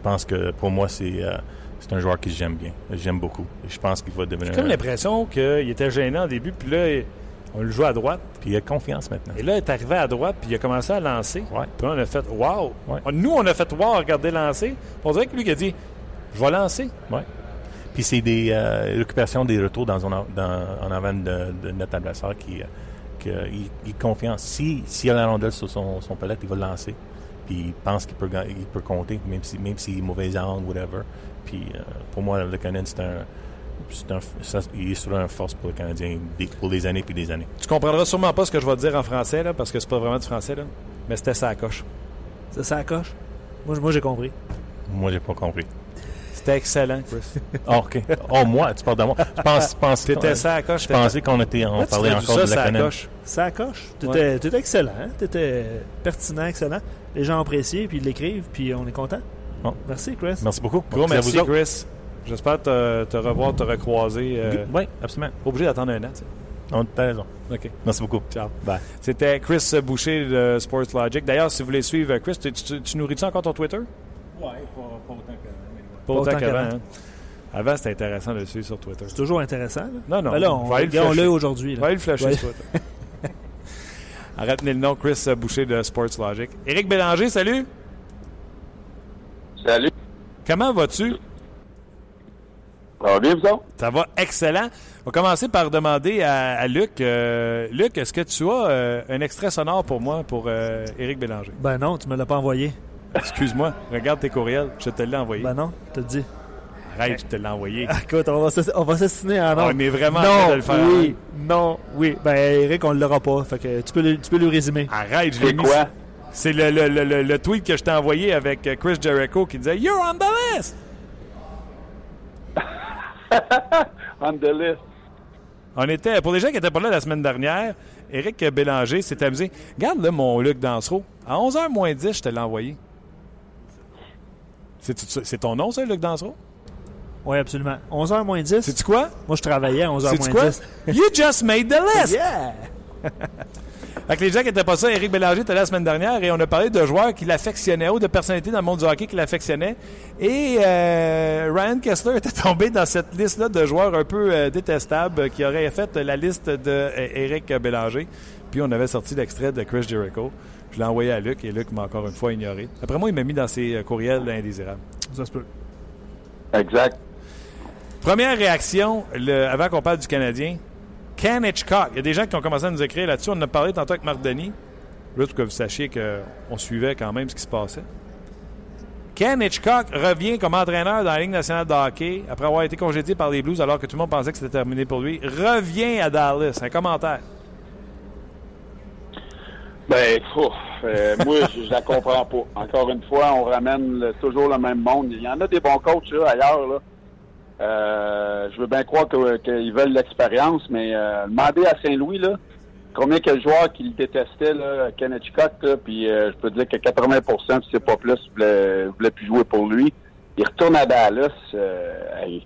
Je pense que pour moi, c'est euh, c'est un joueur que j'aime bien. J'aime beaucoup. Et je pense qu'il va devenir. J'ai comme l'impression qu'il était gênant au début, puis là, on le joue à droite. Puis il a confiance maintenant. Et là, il est arrivé à droite, puis il a commencé à lancer. Ouais. Puis là, on a fait Wow! Ouais. Nous, on a fait Wow, regardez lancer. Puis On dirait que lui qui a dit Je vais lancer. Ouais. Puis c'est des euh, récupérations des retours dans, en avant de, de notre adversaire qui, euh, qui il, il confiance. Si s'il a la rondelle sur son, son palette, il va le lancer. Puis il pense qu'il peut, il peut compter, même si même s'il est mauvais angle, whatever. Puis euh, pour moi, le Canadien, c'est un, c'est un, ça, il est sur un force pour le Canadien pour des années puis des années. Tu comprendras sûrement pas ce que je vais te dire en français, là, parce que c'est pas vraiment du français, là. Mais c'était ça à coche. Ça, ça coche? Moi, moi j'ai compris. Moi, j'ai pas compris. C'était excellent, Chris. Ah, OK. Oh, moi, tu parles de moi. Je pense, je pense, T'étais ça à coche. je pensais qu'on était, on tu parlait encore ça, de la ça à coche. Ça coche. T'étais t'étais excellent. Hein? T'étais pertinent, excellent. Les gens apprécient, puis ils l'écrivent, puis on est content. Bon. Merci, Chris. Merci beaucoup. Gros à merci, vous autres. Chris. J'espère te, te revoir, te recroiser. Euh, Oui, absolument. Pas obligé d'attendre un an, tu sais. On a raison. OK. Merci beaucoup. Ciao. Bye. C'était Chris Boucher de Sports Logic. D'ailleurs, si vous voulez suivre Chris, tu, tu- tu nourris-tu encore ton Twitter? Oui, pas, autant que. Pas Pas autant autant qu'avant. hein. Avant, c'était intéressant de le suivre sur Twitter. C'est toujours intéressant. là. Non, non. Ben là, on, va aller le regarde-le flasher. aujourd'hui. Là. vais aller le flasher Ouais. sur Twitter. Arrête le nom, Chris Boucher de Sports Logic. Éric Bélanger, salut! Salut. Comment vas-tu? Ça va bien, vous autres? Ça va excellent. On va commencer par demander à, à Luc. euh, Luc, est-ce que tu as euh, un extrait sonore pour moi, pour euh, Éric Bélanger? Ben non, tu me l'as pas envoyé. Excuse-moi, regarde tes courriels. Je te l'ai envoyé. Ben non, te le dis. Arrête, je te l'ai envoyé. Ah, Écoute, on va s'ass- on va s'assiner en On nom. est vraiment en non, train de le faire. hein? oui, non, oui. Ben Eric, on l'aura pas. Fait que tu peux, le- tu peux lui résumer. Arrête, je l'ai C'est mis. quoi? C'est le, le, le, le- le tweet que je t'ai envoyé avec Chris Jericho qui disait You're on the list! On the list. On était, pour les gens qui n'étaient pas là la semaine dernière, Éric Bélanger s'est amusé. Regarde là mon Luc Dansereau. À 11h moins 10, je te l'ai envoyé. C'est, ton nom, ça, Luc Dansereau? Oui, absolument. 11h moins 10. C'est-tu quoi? Moi, je travaillais à 11h C'est-tu moins quoi? 10. You just made the list! Yeah! Fait que les gens qui n'étaient pas ça, Éric Bélanger était là la semaine dernière et on a parlé de joueurs qui l'affectionnaient ou de personnalités dans le monde du hockey qui l'affectionnaient. Et euh, Ryan Kessler était tombé dans cette liste-là de joueurs un peu euh, détestables euh, qui auraient fait la liste de euh, Éric Bélanger. Puis on avait sorti l'extrait de Chris Jericho. Je l'ai envoyé à Luc et Luc m'a encore une fois ignoré. Après moi, il m'a mis dans ses euh, courriels indésirables. Ça se peut. Exact. Première réaction, le- avant qu'on parle du Canadien, Ken Hitchcock. Il y a des gens qui ont commencé à nous écrire là-dessus. On en a parlé tantôt avec Marc Denis. Juste pour que vous sachiez qu'on suivait quand même ce qui se passait. Ken Hitchcock revient comme entraîneur dans la Ligue nationale de hockey après avoir été congédié par les Blues alors que tout le monde pensait que c'était terminé pour lui. Revient à Dallas. Un commentaire. Ben, ouf, euh, moi, je, je la comprends pas. Encore une fois, on ramène toujours le même monde. Il y en a des bons coachs là, ailleurs. Là. Euh, je veux bien croire qu'ils veulent l'expérience, mais euh, demandez à Saint-Louis là, combien quel joueur qui le détestait, là, Ken Hitchcock, puis euh, je peux dire que 80 si c'est pas plus, voulait, voulait plus jouer pour lui. Il retourne à Dallas. euh.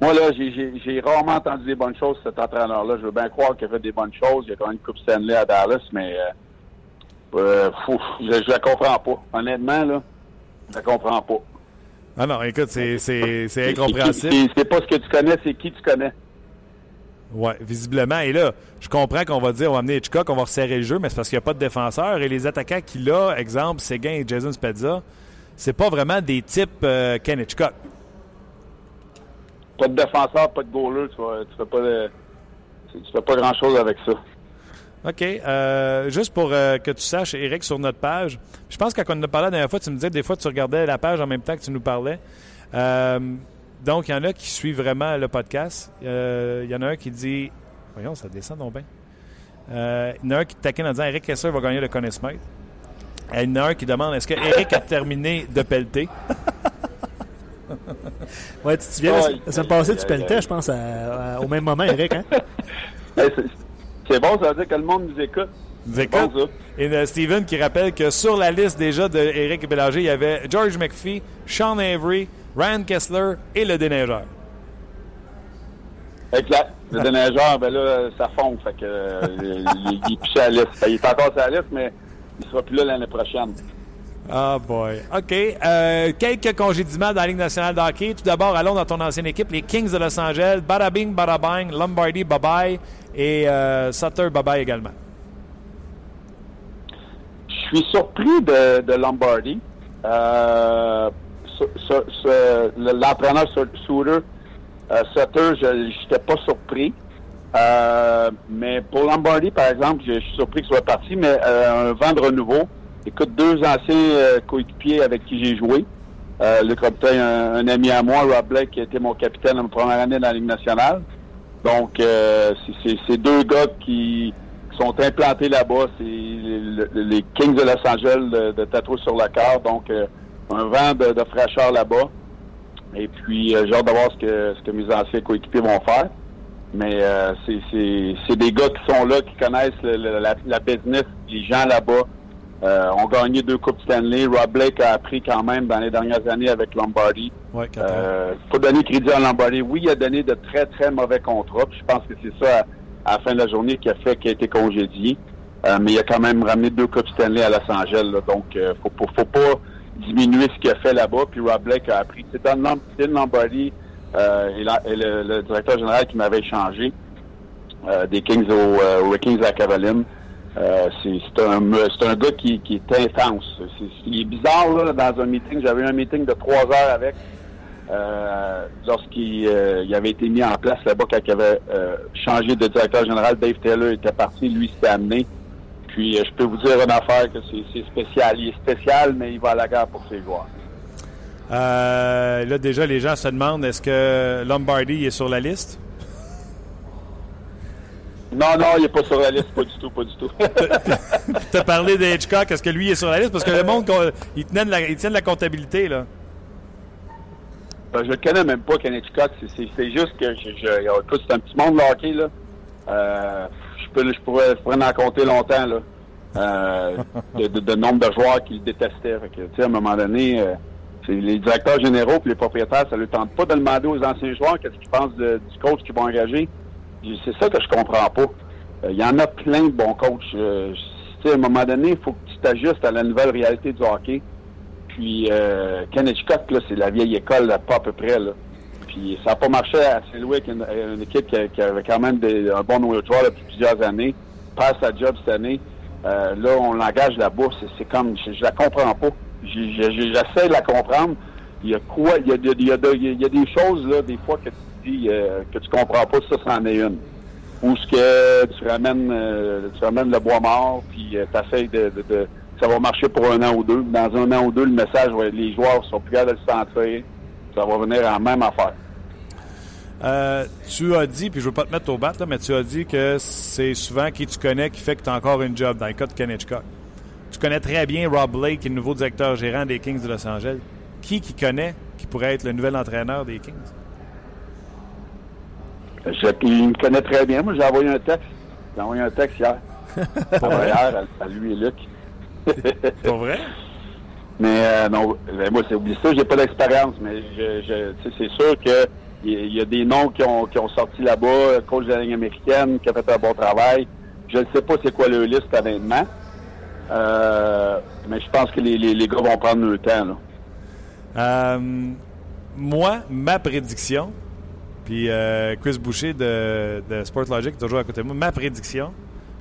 Moi, là, j'ai- rarement entendu des bonnes choses cet entraîneur-là. Je veux bien croire qu'il a fait des bonnes choses. Il a quand même une Coupe Stanley à Dallas, mais euh, fou, je, je la comprends pas. Honnêtement, là, je la comprends pas. Ah non, écoute, c'est, incompréhensible. C'est pas ce que tu connais, c'est qui tu connais. Ouais, visiblement. Et là, je comprends qu'on va dire, on va amener Hitchcock, on va resserrer le jeu, mais c'est parce qu'il n'y a pas de défenseur. Et les attaquants qu'il a, exemple, Séguin et Jason Spezza, c'est pas vraiment des types euh, Ken Hitchcock. Pas de défenseur, pas de goaler, tu, vas, tu fais pas de, tu fais pas grand chose avec ça. OK. euh, juste pour euh, que tu saches, Eric, sur notre page, je pense que quand on a parlé la dernière fois, tu me disais que des fois tu regardais la page en même temps que tu nous parlais. Euh, donc, il y en a qui suivent vraiment le podcast. Euh, Il y en a un qui dit. Voyons, ça descend donc bien. Euh, il y en a un qui te taquine en disant Eric Kessler va gagner le Conn Smythe. Et Il y en a un qui demande est-ce que Eric a terminé de pelleter? Ouais, tu te souviens, la, semaine passée, tu pelletais, je pense, à- à- au même moment, Eric. Hein? C'est- bon, ça veut dire que le monde nous écoute. Écoute, Bon, ça. et euh, Steven qui rappelle que sur la liste déjà d'Éric Bélanger, il y avait George McPhee, Sean Avery, Ryan Kessler et le déneigeur. Exact. Le déneigeur, ben là, ça fond. Fait que, euh, il, il est sur la liste. Fait, il est encore sur la liste, mais il sera plus là l'année prochaine. Ah boy. OK. Euh, quelques congédiements dans la Ligue nationale de hockey. Tout d'abord, allons dans ton ancienne équipe, les Kings de Los Angeles. Bada bing, bada bang, Lombardi, bye-bye. Et euh, Sutter, bye-bye également. Je suis surpris de, de Lombardi. Euh, le- L'entraîneur Suter, euh, Sutter, je n'étais pas surpris. Euh, mais pour Lombardi, par exemple, je, suis surpris qu'il soit parti, mais euh, un vent de renouveau. Écoute, deux anciens euh, coéquipiers avec qui j'ai joué. Euh, Luc Robitaille, un, ami à moi, Rob Blake, qui était mon capitaine en première année dans la Ligue nationale. Donc, euh, c'est- deux gars qui, sont implantés là-bas. C'est le- le- les Kings de Los Angeles de, de Tatouage sur le cœur. Donc, euh, un vent de, de fraîcheur là-bas. Et puis, euh, j'ai hâte de voir ce que, ce que mes anciens coéquipiers vont faire. Mais euh, c'est- des gars qui sont là, qui connaissent le- la, la business. Les gens là-bas euh, ont gagné deux Coupes Stanley. Rob Blake a appris quand même dans les dernières années avec Lombardi. Ouais, ans. Euh, faut donner crédit à Lombardi. Oui, il a donné de très, très mauvais contrats. Puis je pense que c'est ça, à, à la fin de la journée, qui a fait qu'il a été congédié. Euh, mais il a quand même ramené deux Coupes Stanley à Los Angeles. là. donc, euh, faut, faut, faut pas diminuer ce qu'il a fait là-bas. Puis Rob Blake a appris. C'est Don Lom- Don Lombardi et, la- et le, le directeur général qui m'avait échangé des Kings au, aux Kings à Caroline. Euh, c'est un, un gars qui, qui est intense. Il est bizarre là, dans un meeting. J'avais un meeting de trois heures avec euh, lorsqu'il euh, il avait été mis en place là-bas quand il avait changé de directeur général. Dave Taylor était parti, lui s'était amené. Puis je peux vous dire une affaire que c'est spécial. Il est spécial, mais il va à la guerre pour ses joueurs. Là, déjà, les gens se demandent est-ce que Lombardi est sur la liste? Non, non, il n'est pas sur la liste, pas du tout, pas du tout. Tu as parlé de Hitchcock, est-ce que lui est sur la liste? Parce que le monde, il tenait de la, il tient de la comptabilité, là. Ben, je le connais même pas, Kenneth Scott. C'est- juste que je, je- écoute, c'est un petit monde de hockey, là. Euh, je, peux, je, pourrais, je pourrais en compter longtemps, là. Euh, de, de- de nombre de joueurs qui le détestaient. Fait que, tu sais, à un moment donné, euh, les directeurs généraux et les propriétaires, ça ne leur tente pas de demander aux anciens joueurs qu'est-ce qu'ils pensent de- du coach qu'ils vont engager. C'est ça que je comprends pas. Euh, Il y en a plein de bons coachs. Euh, à un moment donné, il faut que tu t'ajustes à la nouvelle réalité du hockey. Puis euh, Ken Hitchcock, là, c'est la vieille école, pas à peu près. Là. Puis ça n'a pas marché à Saint-Louis avec une, équipe qui, avait quand même des- un bon noyau de joueurs depuis plusieurs années. Passe sa job cette année. Euh, là, on l'engage là-bas. C'est, c'est comme, je, je la comprends pas. J'essaie de la comprendre. Il y a quoi, il y a, il y a, des choses, là, des fois, que euh, que tu comprends pas. Ça, c'en est une. Ou ce que tu ramènes, euh, tu ramènes le bois mort, puis tu essaies de, de, ça va marcher pour un an ou deux. Dans un an ou deux, le message, être, les joueurs sont plus capables de le. Ça va venir en même affaire. Euh, tu as dit, puis je veux pas te mettre au bat, mais tu as dit que c'est souvent qui tu connais qui fait que tu as encore une job dans le cas de Ken. Tu connais très bien Rob Blake, le nouveau directeur gérant des Kings de Los Angeles. Qui qui connaît qui pourrait être le nouvel entraîneur des Kings? Je, il me connaît très bien. Moi, j'ai envoyé un texte. J'ai envoyé un texte hier. Pas hier, à, à lui et Luc. Pas vrai? Mais euh, non, ben, moi, c'est oublié ça, j'ai pas d'expérience, mais je, c'est sûr que il y, a- des noms qui ont, qui ont sorti là-bas, coach de la Ligue américaine, qui a fait un bon travail. Je ne sais pas c'est quoi le liste honnêtement. Euh, mais je pense que les, les, les gars vont prendre leur temps. Là. Euh, moi, ma prédiction, puis euh, Chris Boucher de, de Sport Logic est toujours à côté de moi, ma prédiction,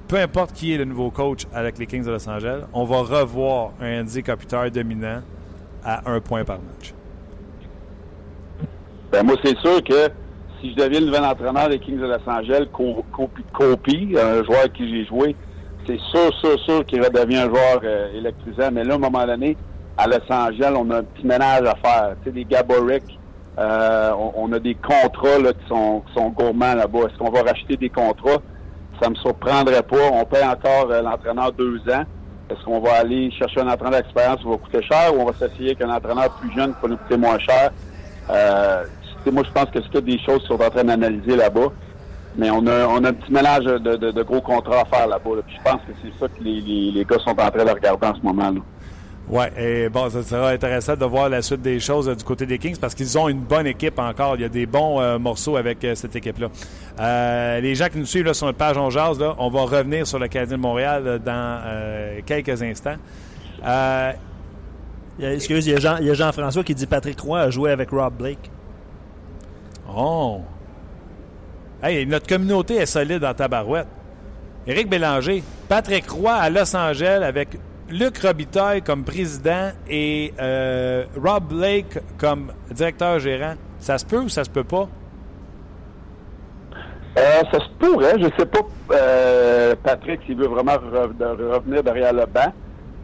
peu importe qui est le nouveau coach avec les Kings de Los Angeles, on va revoir un Andy Kopitar dominant à un point par match. Ben, moi, c'est sûr que si je deviens le nouvel entraîneur des Kings de Los Angeles, Co- Copi, Copi, un joueur qui j'ai joué, c'est sûr, sûr, sûr qu'il redevient un joueur euh, électrisant. Mais là, à un moment donné, à Los Angeles, on a un petit ménage à faire. Tu sais, des Gaboric, euh, on, on a des contrats là, qui, sont, qui sont gourmands là-bas. Est-ce qu'on va racheter des contrats? Ça me surprendrait pas. On paye encore euh, l'entraîneur deux ans. Est-ce qu'on va aller chercher un entraîneur d'expérience qui va coûter cher ou on va s'essayer avec un entraîneur plus jeune qui va nous coûter moins cher? Euh, moi, je pense que c'est des choses qu'ils sont en train d'analyser là-bas. Mais on a, on a un petit mélange de, de, de gros contrats à faire là-bas. là. Puis je pense que c'est ça que les, les, les gars sont en train de regarder en ce moment. là. Oui, et bon, ça sera intéressant de voir la suite des choses euh, du côté des Kings parce qu'ils ont une bonne équipe encore. Il y a des bons euh, morceaux avec euh, cette équipe-là. Les gens qui nous suivent là, sur notre page On là, on va revenir sur le Canadien de Montréal dans quelques instants. Il y a- excuse, il y a Jean- il y a Jean-François qui dit Patrick Roy a joué avec Rob Blake. oh! Hey, notre communauté est solide en tabarouette. Éric Bélanger, Patrick Roy à Los Angeles avec Luc Robitaille comme président et euh, Rob Blake comme directeur gérant. Ça se peut ou ça se peut pas? Euh, ça se pourrait, je sais pas, euh, Patrick, s'il veut vraiment revenir derrière le banc.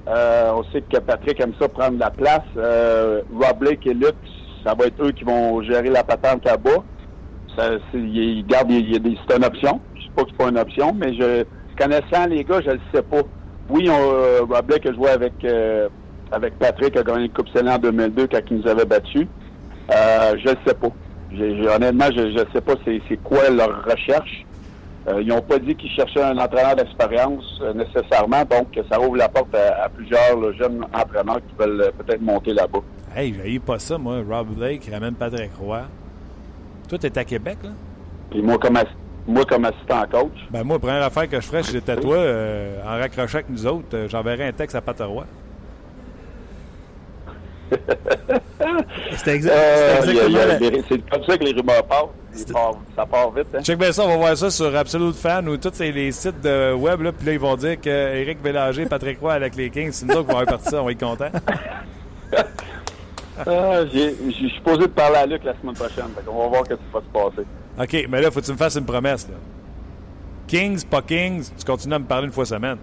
On sait que Patrick aime ça prendre la place. Rob Blake et Luc, ça va être eux qui vont gérer la patente à bas. C'est- une option. Je sais pas que c'est pas une option, mais je connaissant les gars, je le sais pas. Oui, on, euh, Rob Blake a joué avec euh, avec Patrick, a gagné une Coupe Stanley en 2002 quand il nous avait battus. Euh, je le sais pas. J'ai- honnêtement, je ne sais pas c'est quoi leur recherche. Euh, ils n'ont pas dit qu'ils cherchaient un entraîneur d'expérience nécessairement, donc ça ouvre la porte à, à plusieurs là, jeunes entraîneurs qui veulent peut-être monter là-bas. Hey, j'ai pas ça, moi. Rob Blake qui ramène Patrick Roy. Toi, t'es à Québec, là? Puis moi, comme, moi, comme assistant coach, Ben moi, la première affaire que je ferais si j'étais toi, euh, en raccrochant avec nous autres, euh, j'enverrais un texte à Pateroy. C'était exa- euh, exactement la- c'est comme ça que les rumeurs partent- ça part vite. Hein? Check bien ça, on va voir ça sur Absolute Fan ou tous ces- les sites de web, là, puis là, ils vont dire que Éric Bélanger, Patrick Roy avec les Kings, c'est nous autres qui vont avoir parti ça, on va être contents. Ah, j'ai- Je suis posé de parler à Luc la semaine prochaine. On va voir ce qui va se passer. OK, mais là, faut que tu me fasses une promesse, là. Kings, pas Kings, tu continues à me parler une fois semaine.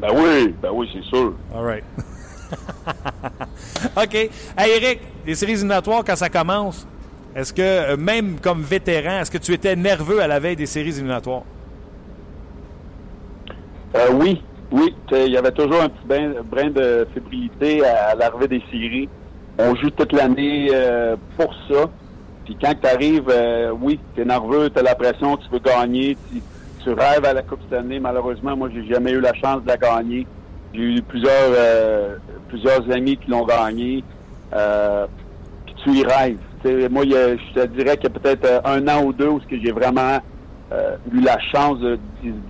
Ben oui, ben oui, c'est sûr. All right. OK. Hey, Eric, les séries éliminatoires, quand ça commence, est-ce que, euh, même comme vétéran, est-ce que tu étais nerveux à la veille des séries éliminatoires? Euh, oui, oui. Il y avait toujours un petit brin, brin de fébrilité à, à l'arrivée des séries. On joue toute l'année euh, pour ça. Puis quand tu arrives, oui, tu es nerveux, tu as la pression, tu veux gagner, tu, tu rêves à la Coupe année. Malheureusement, moi, j'ai jamais eu la chance de la gagner. J'ai eu plusieurs euh, plusieurs amis qui l'ont gagné. Euh, puis tu y rêves. Moi, je te dirais qu'il y a peut-être euh, un an ou deux où j'ai vraiment euh, eu la chance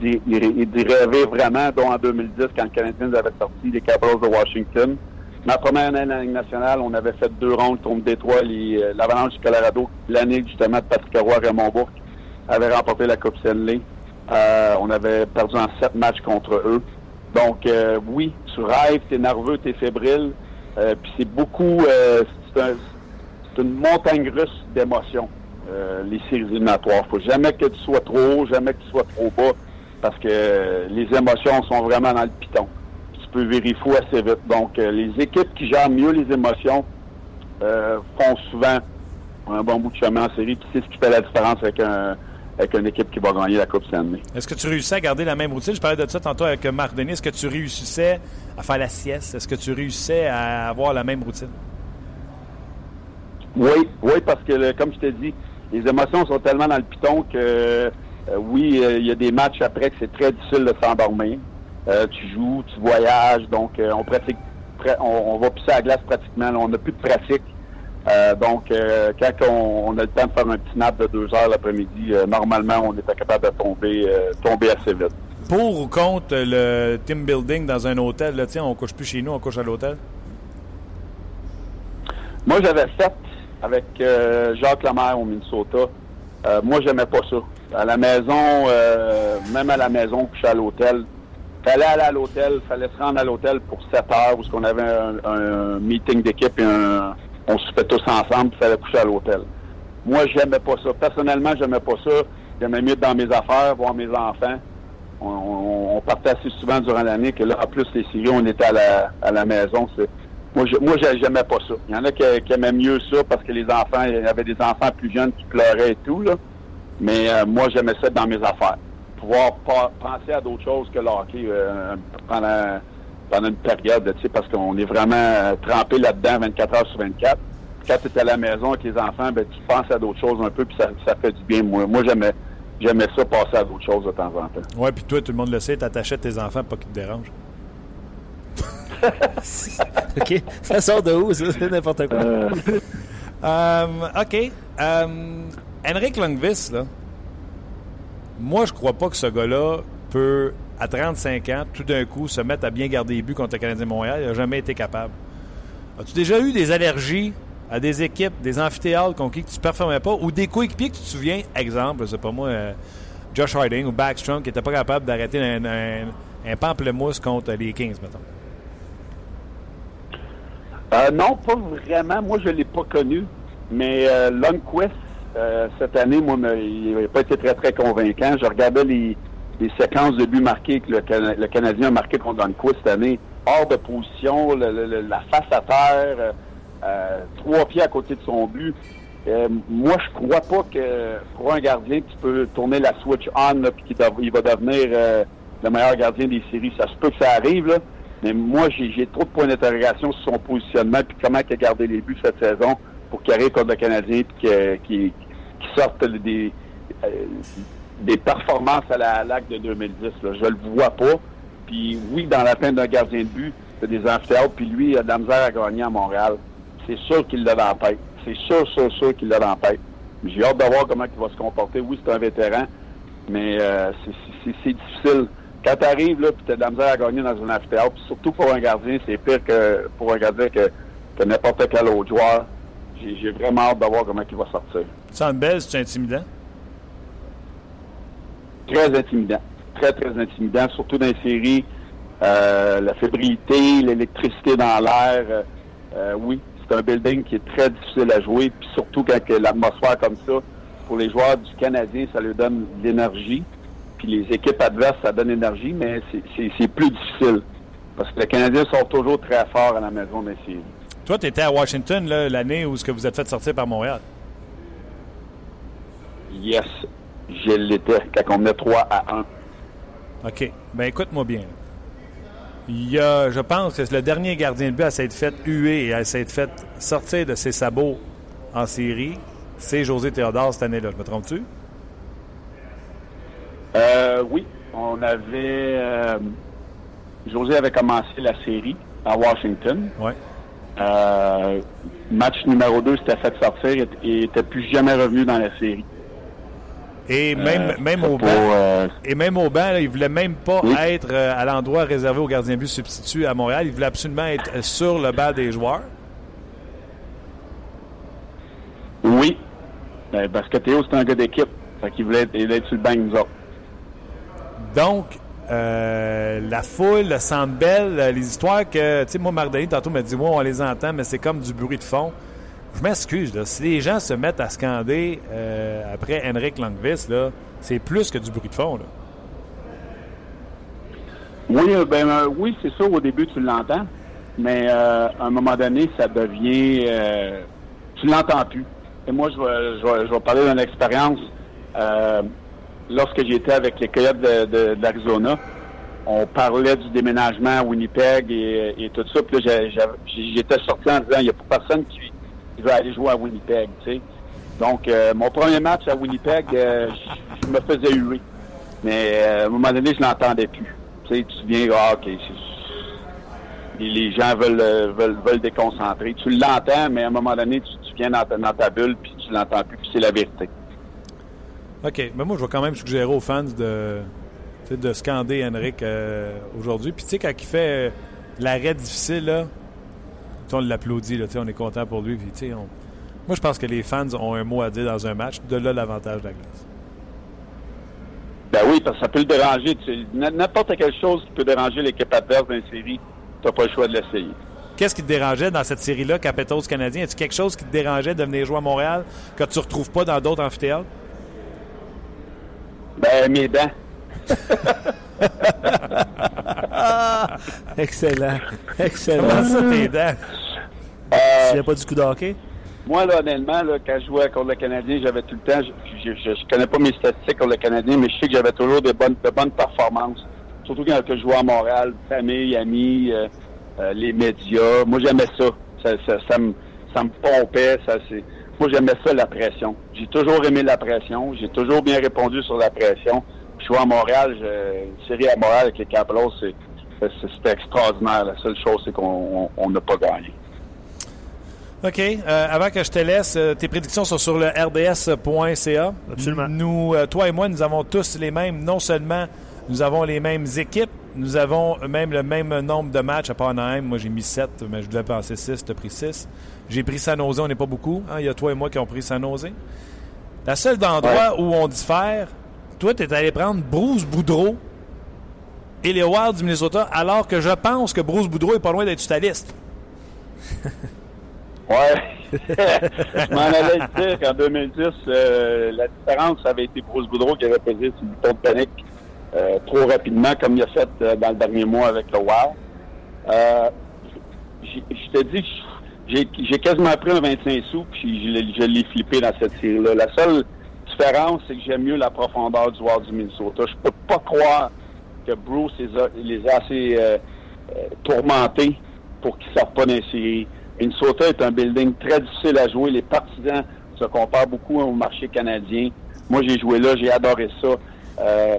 d'y rêver vraiment, dont en 2010, quand le Canadien avait sorti les Capitals de Washington. Ma première année nationale, on avait fait deux rondes contre Détroit, euh, l'Avalanche du Colorado, l'année justement de Patrick Roy Raymond Bourque avait remporté la Coupe Stanley. Euh, on avait perdu en sept matchs contre eux. Donc euh, oui, tu rêves, t'es nerveux, t'es fébrile. Puis c'est beaucoup, c'est un- c'est une montagne russe d'émotions, les séries éliminatoires. faut jamais que tu sois trop haut, jamais que tu sois trop bas, parce que les émotions sont vraiment dans le piton. Tu peux virer fou assez vite. Donc, euh, les équipes qui gèrent mieux les émotions euh, font souvent un bon bout de chemin en série, puis c'est ce qui fait la différence avec, un, avec une équipe qui va gagner la Coupe Stanley. Est-ce que tu réussissais à garder la même routine? Je parlais de ça tantôt avec Marc Denis. Est-ce que tu réussissais à faire la sieste? Est-ce que tu réussissais à avoir la même routine? Oui, oui, parce que le- comme je t'ai dit, les émotions sont tellement dans le piton que euh, oui, euh, il y a des matchs après que c'est très difficile de s'endormir. Euh, tu joues, tu voyages, donc euh, on pratique, pra- on, on va pisser à la glace pratiquement. là, on n'a plus de pratique. Euh, donc, quand on, on a le temps de faire un petit nap de deux heures l'après-midi, normalement, on était capable de tomber, tomber assez vite. Pour ou contre le team building dans un hôtel? Là, tiens, on couche plus chez nous, on couche à l'hôtel? Moi, j'avais fait avec Jacques Lemaire au Minnesota. Moi, j'aimais pas ça. À la maison, même à la maison, coucher à l'hôtel. Fallait aller à l'hôtel, fallait se rendre à l'hôtel pour 7 heures, parce qu'on avait un, meeting d'équipe et on se fait tous ensemble, puis fallait coucher à l'hôtel. Moi, j'aimais pas ça. Personnellement, j'aimais pas ça. J'aimais mieux être dans mes affaires, voir mes enfants. On, partait assez souvent durant l'année que là, en plus, les séries, on était à la, maison. Moi, je, j'aimais pas ça. Il y en a qui, aimaient mieux ça parce que les enfants, il y avait des enfants plus jeunes qui pleuraient et tout. Mais euh, moi, j'aimais ça dans mes affaires. Pouvoir penser à d'autres choses que le hockey euh, pendant, pendant une période, tu sais, parce qu'on est vraiment euh, trempé là-dedans 24 heures sur 24. quand tu es à la maison avec les enfants, ben, tu penses à d'autres choses un peu, puis ça, ça fait du bien. Moi, moi j'aimais, j'aimais ça, passer à d'autres choses de temps en temps. Ouais, puis toi, tout le monde le sait, t'attachais tes enfants pour pas qu'ils te dérangent. OK. Ça sort de où, ça? C'est n'importe quoi. Euh, OK. Euh, Henrik Lundqvist, là, moi, je crois pas que ce gars-là peut, à 35 ans, tout d'un coup, se mettre à bien garder les buts contre le Canadien de Montréal. Il n'a jamais été capable. As-tu déjà eu des allergies à des équipes, des amphithéâtres contre qui tu ne performais pas, ou des coéquipiers que tu te souviens, exemple, sais pas moi, euh, Josh Harding ou Backstrom, qui n'était pas capable d'arrêter un, pamplemousse contre les Kings, mettons? Euh, non, pas vraiment. Moi, je ne l'ai pas connu. Mais euh, euh, cette année, moi, il n'a pas été très, très convaincant. Je regardais les, les séquences de buts marqués que le, le Canadien a marqué contre Lundqvist cette année. Hors de position, la face à terre, euh, euh, trois pieds à côté de son but. Euh, moi, je crois pas que pour un gardien, tu peux tourner la switch on puis qu'il va devenir euh, le meilleur gardien des séries. Ça se peut que ça arrive, là. Mais moi, j'ai trop de points d'interrogation sur son positionnement puis comment il a gardé les buts cette saison pour qu'il arrive contre le Canadien que- qu'il qu'il sorte des, euh, des performances à la LAC de 2010. Là. Je le vois pas. Puis oui, dans la peine d'un gardien de but, c'est des amphithéâtres, puis lui, il a de la misère à gagner à Montréal. C'est sûr qu'il l'a dans la tête. C'est sûr, sûr, sûr qu'il l'a dans la tête. J'ai hâte de voir comment il va se comporter. Oui, c'est un vétéran, mais euh, c'est- difficile. Quand tu arrives là, puis tu as de la misère à gagner dans un amphithéâtre, puis surtout pour un gardien, c'est pire que pour un gardien que, que n'importe quel autre joueur. J'ai vraiment hâte de voir comment il va sortir. Sandbell, c'est intimidant? Très intimidant. Très, très intimidant, surtout dans les séries. Euh, la fébrilité, l'électricité dans l'air. euh, euh, oui, c'est un building qui est très difficile à jouer. Puis surtout quand l'atmosphère comme ça, pour les joueurs du Canadien, ça leur donne de l'énergie. Puis les équipes adverses, ça donne énergie, mais c'est- plus difficile. Parce que les Canadiens sont toujours très forts à la maison des séries. Toi, tu étais à Washington l'année où ce que vous êtes fait sortir par Montréal. Yes, je l'étais quand on menait 3 à 1. OK. Ben écoute-moi bien. Il y a, je pense que le dernier gardien de but à s'être fait huer et à s'être fait sortir de ses sabots en série, c'est José Théodore cette année-là. Je me trompe-tu? Euh, oui, on avait. euh, José avait commencé la série à Washington. Oui. Euh, match numéro 2 s'était fait sortir et et était plus jamais revenu dans la série. Et même, Euh, même au banc, euh, et même au banc, là, il voulait même pas Oui. être euh, à l'endroit réservé aux gardiens but substituts à Montréal. Il voulait absolument être euh, sur le banc des joueurs. oui, Ben, parce que Théo, c'est un gars d'équipe. Fait qu'il voulait être, il voulait être sur le banc nous autres. Donc, euh, la foule, le euh, les histoires que, tu sais, moi, Mardani, tantôt, m'a dit, moi, on les entend, mais c'est comme du bruit de fond. Je m'excuse, là. Si les gens se mettent à scander euh, après Henrik Lundqvist, là, c'est plus que du bruit de fond, là. Oui, euh, ben euh, oui, c'est sûr, au début, tu l'entends. Mais à un moment donné, ça devient... tu l'entends plus. Et moi, je vais, parler d'une expérience. Lorsque j'étais avec les Coyotes de- on parlait du déménagement à Winnipeg et, tout ça. Puis là, j'étais sorti en disant, il n'y a pas personne qui, qui veut aller jouer à Winnipeg, tu sais. Donc, euh, mon premier match à Winnipeg, euh, je, me faisais huer. Mais euh, à un moment donné, je l'entendais plus. Tu tu te souviens, ah, OK, les, gens veulent, veulent, veulent déconcentrer. Tu l'entends, mais à un moment donné, tu, viens dans ta, dans ta bulle, puis tu l'entends plus, puis c'est la vérité. OK. Mais moi, je vais quand même suggérer aux fans de, de scander Henrik aujourd'hui. Puis, tu sais, quand il fait l'arrêt difficile, là, on l'applaudit, là, tu sais, on est content pour lui. Puis, on- moi, je pense que les fans ont un mot à dire dans un match. De là, l'avantage de la glace. Ben oui, parce que ça peut le déranger. N'importe quelle chose qui peut déranger l'équipe adverse d'une série, tu n'as pas le choix de l'essayer. Qu'est-ce qui te dérangeait dans cette série-là, Capitals canadien? Est-ce quelque chose qui te dérangeait de venir jouer à Montréal que tu ne retrouves pas dans d'autres amphithéâtres? Ben, mes dents. Excellent. Excellent. Comment ça, tes dents? Tu Euh, viens pas du coup de hockey? moi, là, honnêtement, là, quand je jouais contre le Canadien, j'avais tout le temps, je, je, je, je connais pas mes statistiques contre le Canadien, mais je sais que j'avais toujours de bonnes, de bonnes performances. Surtout quand que je jouais à Montréal, famille, amis, euh, euh, les médias. Moi, j'aimais ça. Ça, ça, ça me, ça me pompait. Ça, c'est... Moi, j'aimais ça, la pression. J'ai toujours aimé la pression. J'ai toujours bien répondu sur la pression. Je suis à Montréal, une série à Montréal avec les Capitals, c'est, c'était extraordinaire. La seule chose, c'est qu'on n'a pas gagné. OK. Euh, avant que je te laisse, euh, tes prédictions sont sur le rds.ca. Absolument. Nous, euh, toi et moi, nous avons tous les mêmes. Non seulement nous avons les mêmes équipes, nous avons même le même nombre de matchs à Panheim. Moi, j'ai mis 7, mais je devais penser 6. Tu as pris 6. J'ai pris San Jose, on n'est pas beaucoup. Hein. Il y a toi et moi qui ont pris San Jose. La seule endroit où on diffère, toi, tu es allé prendre Bruce Boudreau et les Wilds du Minnesota, alors que je pense que Bruce Boudreau est pas loin d'être sur. Ouais. je m'en allais dire qu'en 2010, euh, la différence, avait été Bruce Boudreau qui avait pesé sur le bouton de panique euh, trop rapidement, comme il a fait euh, dans le dernier mois avec le WOW. je te dis, j'ai quasiment pris un 25 sous, puis je, l'ai flippé dans cette série-là. La seule différence, c'est que j'aime mieux la profondeur du joueur du Minnesota. Je peux pas croire que Bruce les a, assez tourmentés pour qu'ils ne sortent pas d'un série. Minnesota est un building très difficile à jouer. Les partisans se comparent beaucoup au marché canadien. Moi, j'ai joué là, j'ai adoré ça. Euh,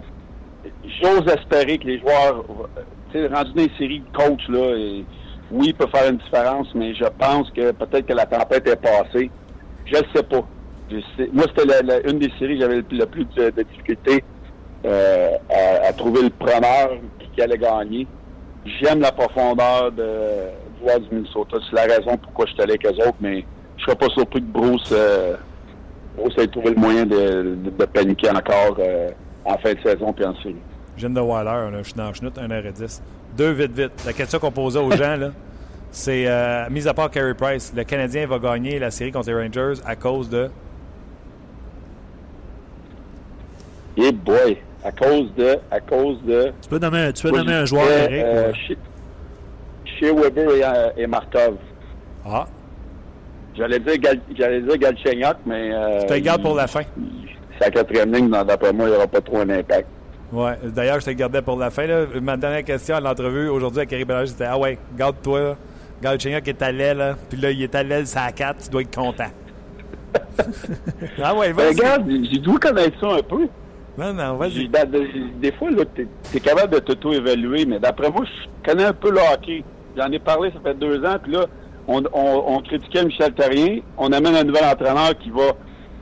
J'ose espérer que les joueurs, tu sais, rendu dans les de coach, là, oui, il peut faire une différence, mais je pense que peut-être que la tempête est passée. Je ne sais pas. Moi, c'était une des séries j'avais le, plus de, difficulté euh, à, trouver le preneur qui allait gagner. J'aime la profondeur de, du Minnesota. C'est la raison pourquoi je suis allé avec eux autres, mais je serais pas surpris que Bruce, euh, Bruce ait trouvé le moyen de, de, paniquer encore euh, en fin de saison puis en série. Jeune de Waller, je suis dans chenoute, 1h10. Deux vite, vite. La question qu'on posait aux gens, là, c'est, euh, mis à part Carey Price, le Canadien va gagner la série contre les Rangers à cause de. Hey boy! À cause de. À cause de. Tu peux nommer, tu peux nommer un joueur, Eric. Euh, chez Weber et, euh, et Markov. Ah. J'allais dire, Gal, j'allais dire Galchenyuk, mais. Euh, tu te gardes pour la fin. C'est la quatrième ligne, d'après moi, il n'y aura pas trop un impact. Ouais. D'ailleurs, je te gardais pour la fin. Là. Ma dernière question à l'entrevue aujourd'hui avec Eric Bellage, c'était Ah ouais, garde-toi. Galchenyuk est à l'aile, puis là, il est à l'aile, c'est à 4, tu dois être content. ah ouais, vas-y. Regarde, j'ai dû connaître ça un peu. Vas-y. Des fois, tu es, capable de t'auto-évaluer, mais d'après moi, je connais un peu le hockey. J'en ai parlé, ça fait deux ans, puis là, on, critiquait Michel Terrien. On amène un nouvel entraîneur qui va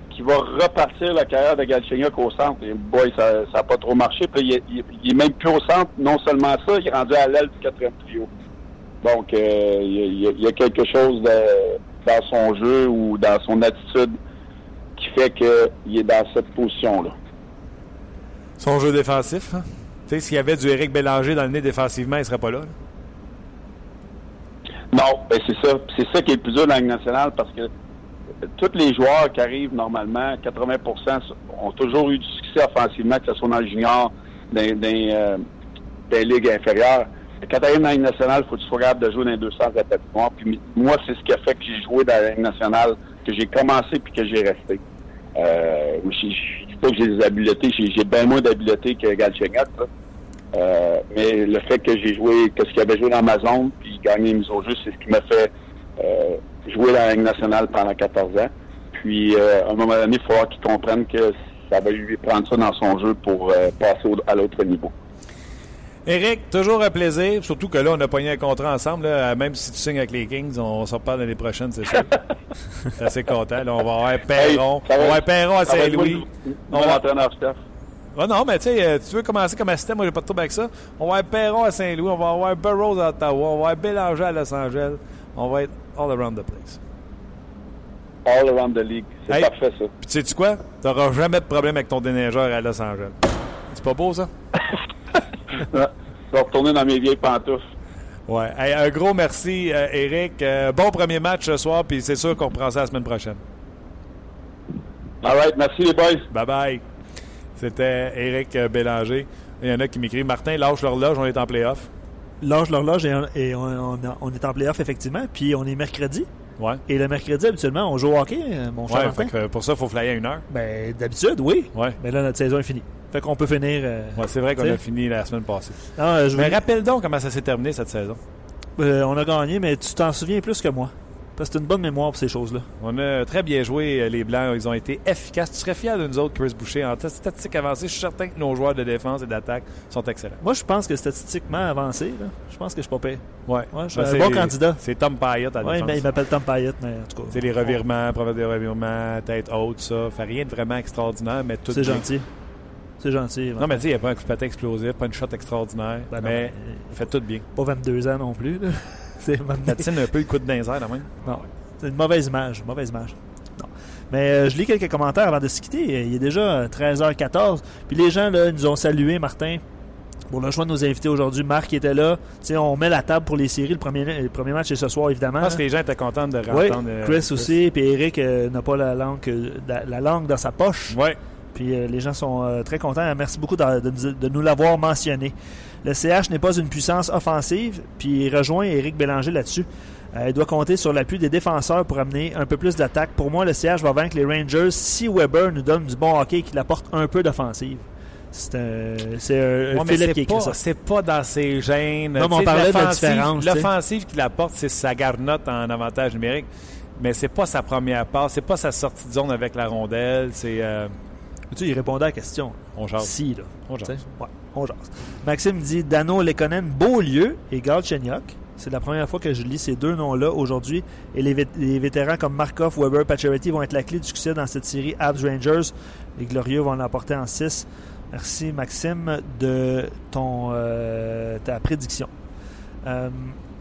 qui va repartir la carrière de Galchenyuk au centre. Et boy, ça n'a pas trop marché. Puis il, il, est même plus au centre. Non seulement ça, il est rendu à l'aile du quatrième trio. Donc, euh, il, y a, quelque chose dans son jeu ou dans son attitude qui fait qu'il est dans cette position-là. Son jeu défensif, hein? Tu sais, s'il y avait du Éric Bélanger dans le nez défensivement, il serait pas là. là. Non, ben c'est ça. C'est ça qui est le plus dur dans la Ligue nationale parce que tous les joueurs qui arrivent normalement, 80% ont toujours eu du succès offensivement, que ce soit dans le junior, dans, euh, les ligues inférieures. Quand tu arrives dans la Ligue nationale, il faut que tu sois capable de jouer dans les deux sens Puis moi, c'est ce qui a fait que j'ai joué dans la Ligue nationale, que j'ai commencé puis que j'ai resté. Euh, pas que j'ai des habiletés, j'ai bien moins d'habiletés que Galchenyuk. Euh, mais le fait que j'ai joué, que ce qu'il avait joué dans ma zone, puis gagner une mise au jeu, c'est ce qui m'a fait euh, jouer la Ligue nationale pendant 14 ans. Puis, euh, à un moment donné, il faut qu'il comprenne que ça va lui prendre ça dans son jeu pour passer à l'autre niveau. Éric, toujours un plaisir. Surtout que là, on a pogné un contrat ensemble. même si tu signes avec les Kings, on s'en reparle l'année prochaine, c'est sûr. Je assez content. on va avoir Perron. on va avoir Perron à Saint-Louis. On va entraîneur ah non, mais tu sais, euh, tu veux commencer comme assistant, moi j'ai pas de trouble avec ça. On va avoir Perron à Saint-Louis, on va avoir Burroughs à Ottawa, on va avoir Bélanger à Los Angeles. On va être all around the place. All around the league. C'est parfait ça. Puis tu sais quoi? Tu n'auras jamais de problème avec ton déneigeur à Los Angeles. C'est pas beau ça? je vais retourner dans mes vieilles pantoufles. Ouais. un gros merci, euh, Eric. Euh, bon premier match ce soir, puis c'est sûr qu'on reprend ça la semaine prochaine. All right. Merci les boys. Bye bye. C'était Éric Bélanger. Il y en a qui m'écrivent Martin, lâche l'horloge, on est en playoff. Lâche l'horloge et, on, est en playoff, effectivement. Puis on est mercredi. Ouais. Et le mercredi, habituellement, on joue au hockey, euh, mon cher ouais, pour ça, il faut flyer à une heure. Ben, d'habitude, oui. Ouais. Mais là, notre saison est finie. Fait qu'on peut finir. Euh, ouais, c'est vrai qu'on a fini la semaine passée. mais rappelle donc comment ça s'est terminé cette saison. Euh, on a gagné, mais tu t'en souviens plus que moi. Parce que c'est une bonne mémoire pour ces choses-là. On a très bien joué, euh, les Blancs. Ils ont été efficaces. Tu serais fier de nous autres, Chris Boucher. En statistique avancée, je suis certain que nos joueurs de défense et d'attaque sont excellents. Moi, je pense que statistiquement avancé, là, je pense que je suis pas pire. Ouais. Ouais, je suis Ben, un bon candidat. C'est Tom Payette à la Ouais, défense. mais il m'appelle Tom Payette, mais en tout cas. C'est les revirements, preuve des revirements, tête haute, ça. Fait rien de vraiment extraordinaire, mais tout C'est gentil. C'est gentil. Non, mais tu sais, il n'y a pas un coup de patin explosif, pas une shot extraordinaire, Ben mais mais- il fait tout bien. Pas 22 ans non plus. là. c'est Patine un peu, coûte dans les airs, quand même. Non, c'est une mauvaise image. Mauvaise image. Non. Mais euh, je lis quelques commentaires avant de se quitter. Il est déjà euh, 13h14. Puis les gens là, nous ont salué, Martin. Pour le choix de nos invités aujourd'hui, Marc était là. Tu sais, on met la table pour les séries. Le premier, le premier match est ce soir, évidemment. Je pense que les gens étaient contents de Oui, euh, Chris aussi. Puis Eric euh, n'a pas la langue, euh, la, la langue dans sa poche. Ouais. Puis euh, les gens sont euh, très contents. Merci beaucoup de, de- de nous l'avoir mentionné. Le CH n'est pas une puissance offensive, puis il rejoint Éric Bélanger là-dessus. Euh, il doit compter sur l'appui des défenseurs pour amener un peu plus d'attaque. Pour moi, le CH va vaincre les Rangers si Weber nous donne du bon hockey et qu'il apporte un peu d'offensive. C'est un, c'est un- Ouais, Philippe qui écrit pas, ça. c'est pas dans ses gènes. Non, mais on parlait de la différence. L'offensive qu'il apporte, c'est sa garnotte en avantage numérique. Mais c'est pas sa première passe, c'est pas sa sortie de zone avec la rondelle, c'est. euh, Tu sais, il répondait à la question. on jase. Si, là. On jase. Ouais, on jase. Maxime dit Dano Lekonen, Beaulieu et Galchenyuk. C'est la première fois que je lis ces deux noms-là aujourd'hui. Et les, vét- les vétérans comme Markov, Weber, Pacioretty vont être la clé du succès dans cette série Abs Rangers. Les Glorieux vont l'emporter en 6. Merci Maxime de ton euh, ta prédiction. Euh,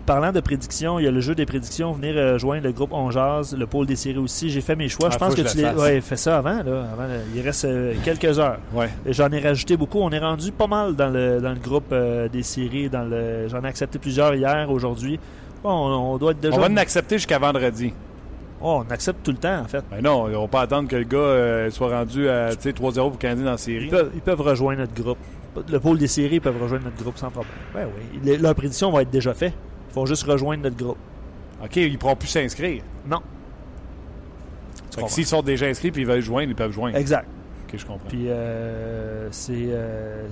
parlant de prédiction, il y a le jeu des prédictions. Venez rejoindre le groupe On Jazz, le pôle des séries aussi. J'ai fait mes choix. Ah, je pense faut que, tu le les... ouais, fais ça avant, là, avant. Il reste euh, quelques heures. Ouais. J'en ai rajouté beaucoup. On est rendu pas mal dans le, dans le groupe euh, des séries. Dans le, j'en ai accepté plusieurs hier, aujourd'hui. Bon, on, on doit être déjà. On va l'accepter jusqu'à vendredi. Oh, on accepte tout le temps, en fait. Ben non, on va pas attendre que le gars euh, soit rendu à tu sais, 3-0 pour Canadien dans la série. Ils peuvent, ils peuvent rejoindre notre groupe. Le pôle des séries ils peuvent rejoindre notre groupe sans problème. Ben oui. Les- leur prédiction va être déjà faite. Vont juste rejoindre notre groupe. OK, ils pourront plus s'inscrire. Non. S'ils sont déjà inscrits et ils veulent joindre, ils peuvent joindre. Exact. OK, je comprends. Puis euh, c'est. euh,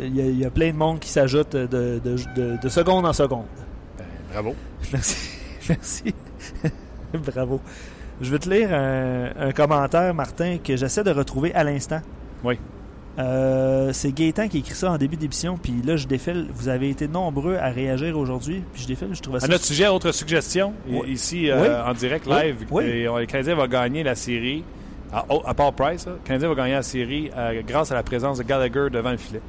il y, a, il y a plein de monde qui s'ajoute de, de, de- de seconde en seconde. Ben, bravo. Merci. Merci. Bravo. Je vais te lire un, un commentaire, Martin, que j'essaie de retrouver à l'instant. Oui. Euh, c'est Gaétan qui écrit ça en début d'émission, puis là, je défile. Vous avez été nombreux à réagir aujourd'hui, puis je défile, je trouvais ça... À notre sujet, autre suggestion, Oui. ici euh, Oui. en direct, live, Oui. et, on- le Canadien va gagner la série, à, à part Price, le Canadien va gagner la série euh, grâce à la présence de Gallagher devant le filet.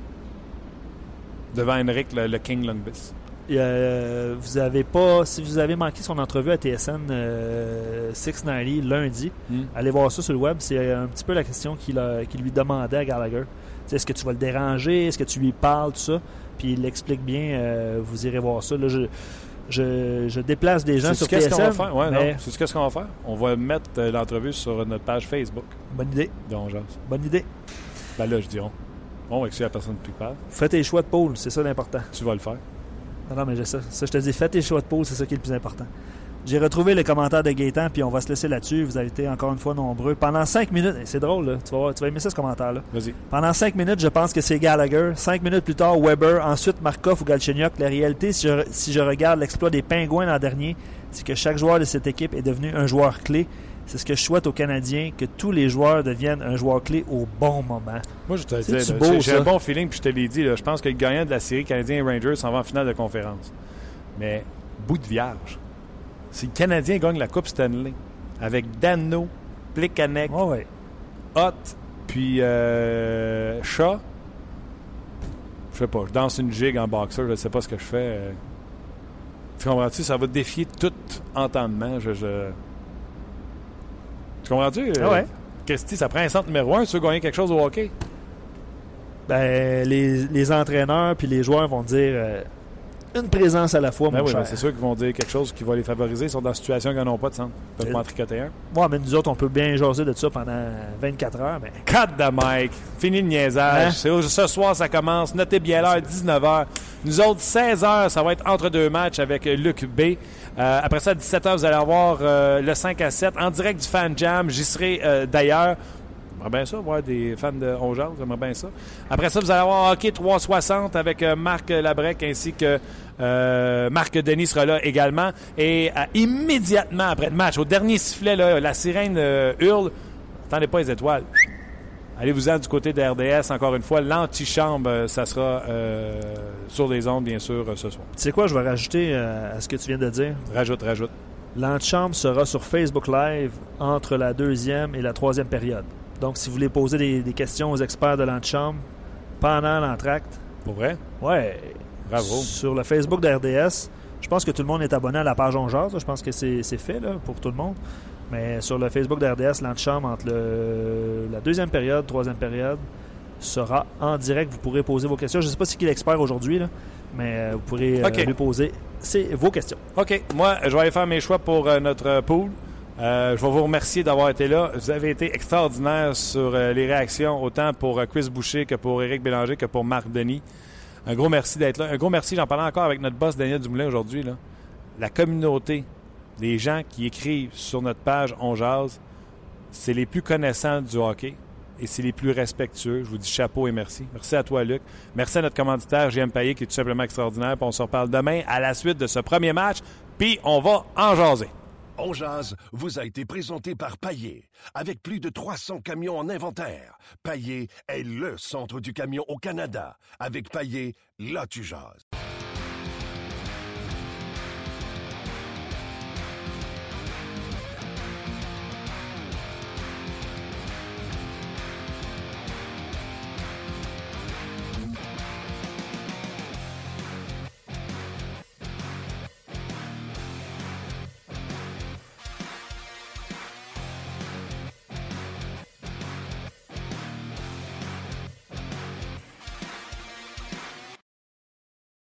Devant Henrik, le, le King Lundqvist. Euh, vous avez pas... Si vous avez manqué son entrevue à TSN euh, 690 lundi, Hmm. allez voir ça sur le web. C'est un petit peu la question qu'il lui demandait à Gallagher. Est-ce que tu vas le déranger? Est-ce que tu lui parles? Tout ça. Puis il l'explique bien. euh, vous irez voir ça. Là, je, je, je déplace des gens sur qu'est-ce qu'on va faire? Ouais, mais. Sais-tu qu'est-ce qu'on va faire? On va mettre euh, l'entrevue sur notre page Facebook Bonne idée. Bonne idée. Ben là, je dis on. Bon, avec la personne qui parle, Fais tes choix de pôle. C'est ça l'important. tu vas le faire. Non, non, mais j'ai ça. Ça, je te dis, fais tes choix de pause, c'est ça qui est le plus important. J'ai retrouvé le commentaire de Gaétan, puis on va se laisser là-dessus. Vous avez été encore une fois nombreux. Pendant cinq minutes, et c'est drôle, là. Tu, vas voir- tu vas aimer ça, ce commentaire-là. Vas-y. Pendant cinq minutes, je pense que c'est Gallagher. Cinq minutes plus tard, Weber. Ensuite, Markov ou Galchenyuk. La réalité, si je, si je regarde l'exploit des Pingouins l'an dernier, c'est que chaque joueur de cette équipe est devenu un joueur clé. C'est ce que je souhaite aux Canadiens, que tous les joueurs deviennent un joueur clé au bon moment. Moi, je te j'ai- un bon feeling, puis je te l'ai dit. là, je pense que le gagnant de la série Canadien et Rangers s'en va en finale de conférence. Mais, bout de vierge. Si le Canadien gagne la Coupe Stanley avec Dano, Plekanec, Ouais, ouais. Hot, puis euh, Shaw, je sais pas, je danse une gigue en boxeur, je sais pas ce que je fais. euh. Tu comprends-tu? Ça va défier tout entendement. Je, je... Tu comprends-tu? euh, Ah ouais. Christy, ça prend un centre numéro un si tu veux gagner quelque chose au hockey? Ben, les, les entraîneurs puis les joueurs vont dire euh, une présence à la fois, Ben mon oui, cher. ben c'est sûr qu'ils vont dire quelque chose qui va les favoriser. Ils sont dans une situation qu'ils n'ont pas de centre. Ils peuvent Euh, pas en tricoter un. Ouais, mais nous autres, on peut bien jaser de ça pendant 24 heures, mais... Cut de Mike. Fini le niaisage. Hein? Ce soir, ça commence. Notez bien l'heure, 19h. Nous autres, 16h, ça va être entre deux matchs avec euh, Luc B. Euh, après ça, à 17h, vous allez avoir euh, le 5 à 7 en direct du Fan Jam. J'y serai euh, d'ailleurs. J'aimerais bien ça, voir des fans de Ongeard, j'aimerais bien ça. Après ça, vous allez avoir Hockey 360 avec Marc Labrec ainsi que Marc Denis sera là également. Et immédiatement après le match, au dernier sifflet, la sirène hurle. Attendez pas les étoiles. Allez-vous-en du côté de RDS, encore une fois. L'antichambre, euh, ça sera euh, sur les ondes, bien sûr, euh, ce soir. Tu sais quoi, je vais rajouter à ce que tu viens de dire. Rajoute, rajoute. L'antichambre sera sur Facebook Live entre la deuxième et la troisième période. Donc, si vous voulez poser des, des questions aux experts de l'antichambre pendant l'entracte, Pour vrai? ouais, Bravo. sur le Facebook de RDS, je pense que tout le monde est abonné à la page On Jase. Je pense que c'est c'est fait là, pour tout le monde. Mais sur le Facebook de RDS, l'antichambre entre le- la deuxième période, troisième période, sera en direct. Vous pourrez poser vos questions. Je ne sais pas si qui est l'expert aujourd'hui, mais euh, vous pourrez euh, lui poser vos questions. OK. Moi, je vais aller faire mes choix pour euh, notre pool. Euh, je vais vous remercier d'avoir été là. Vous avez été extraordinaire sur les réactions, autant pour Chris Boucher que pour Éric Bélanger que pour Marc Denis. Un gros merci d'être là. Un gros merci, j'en parlais encore avec notre boss Daniel Dumoulin aujourd'hui. La communauté, les gens qui écrivent sur notre page On Jase, c'est les plus connaissants du hockey et c'est les plus respectueux. Je vous dis chapeau et merci. Merci à toi, Luc. Merci à notre commanditaire, JM Payet, qui est tout simplement extraordinaire. On se reparle demain à la suite de ce premier match. Puis on va en jaser. On jase vous a été présenté par Paillé. Avec plus de 300 camions en inventaire, Paillé est le centre du camion au Canada. Avec Paillé, là tu jases.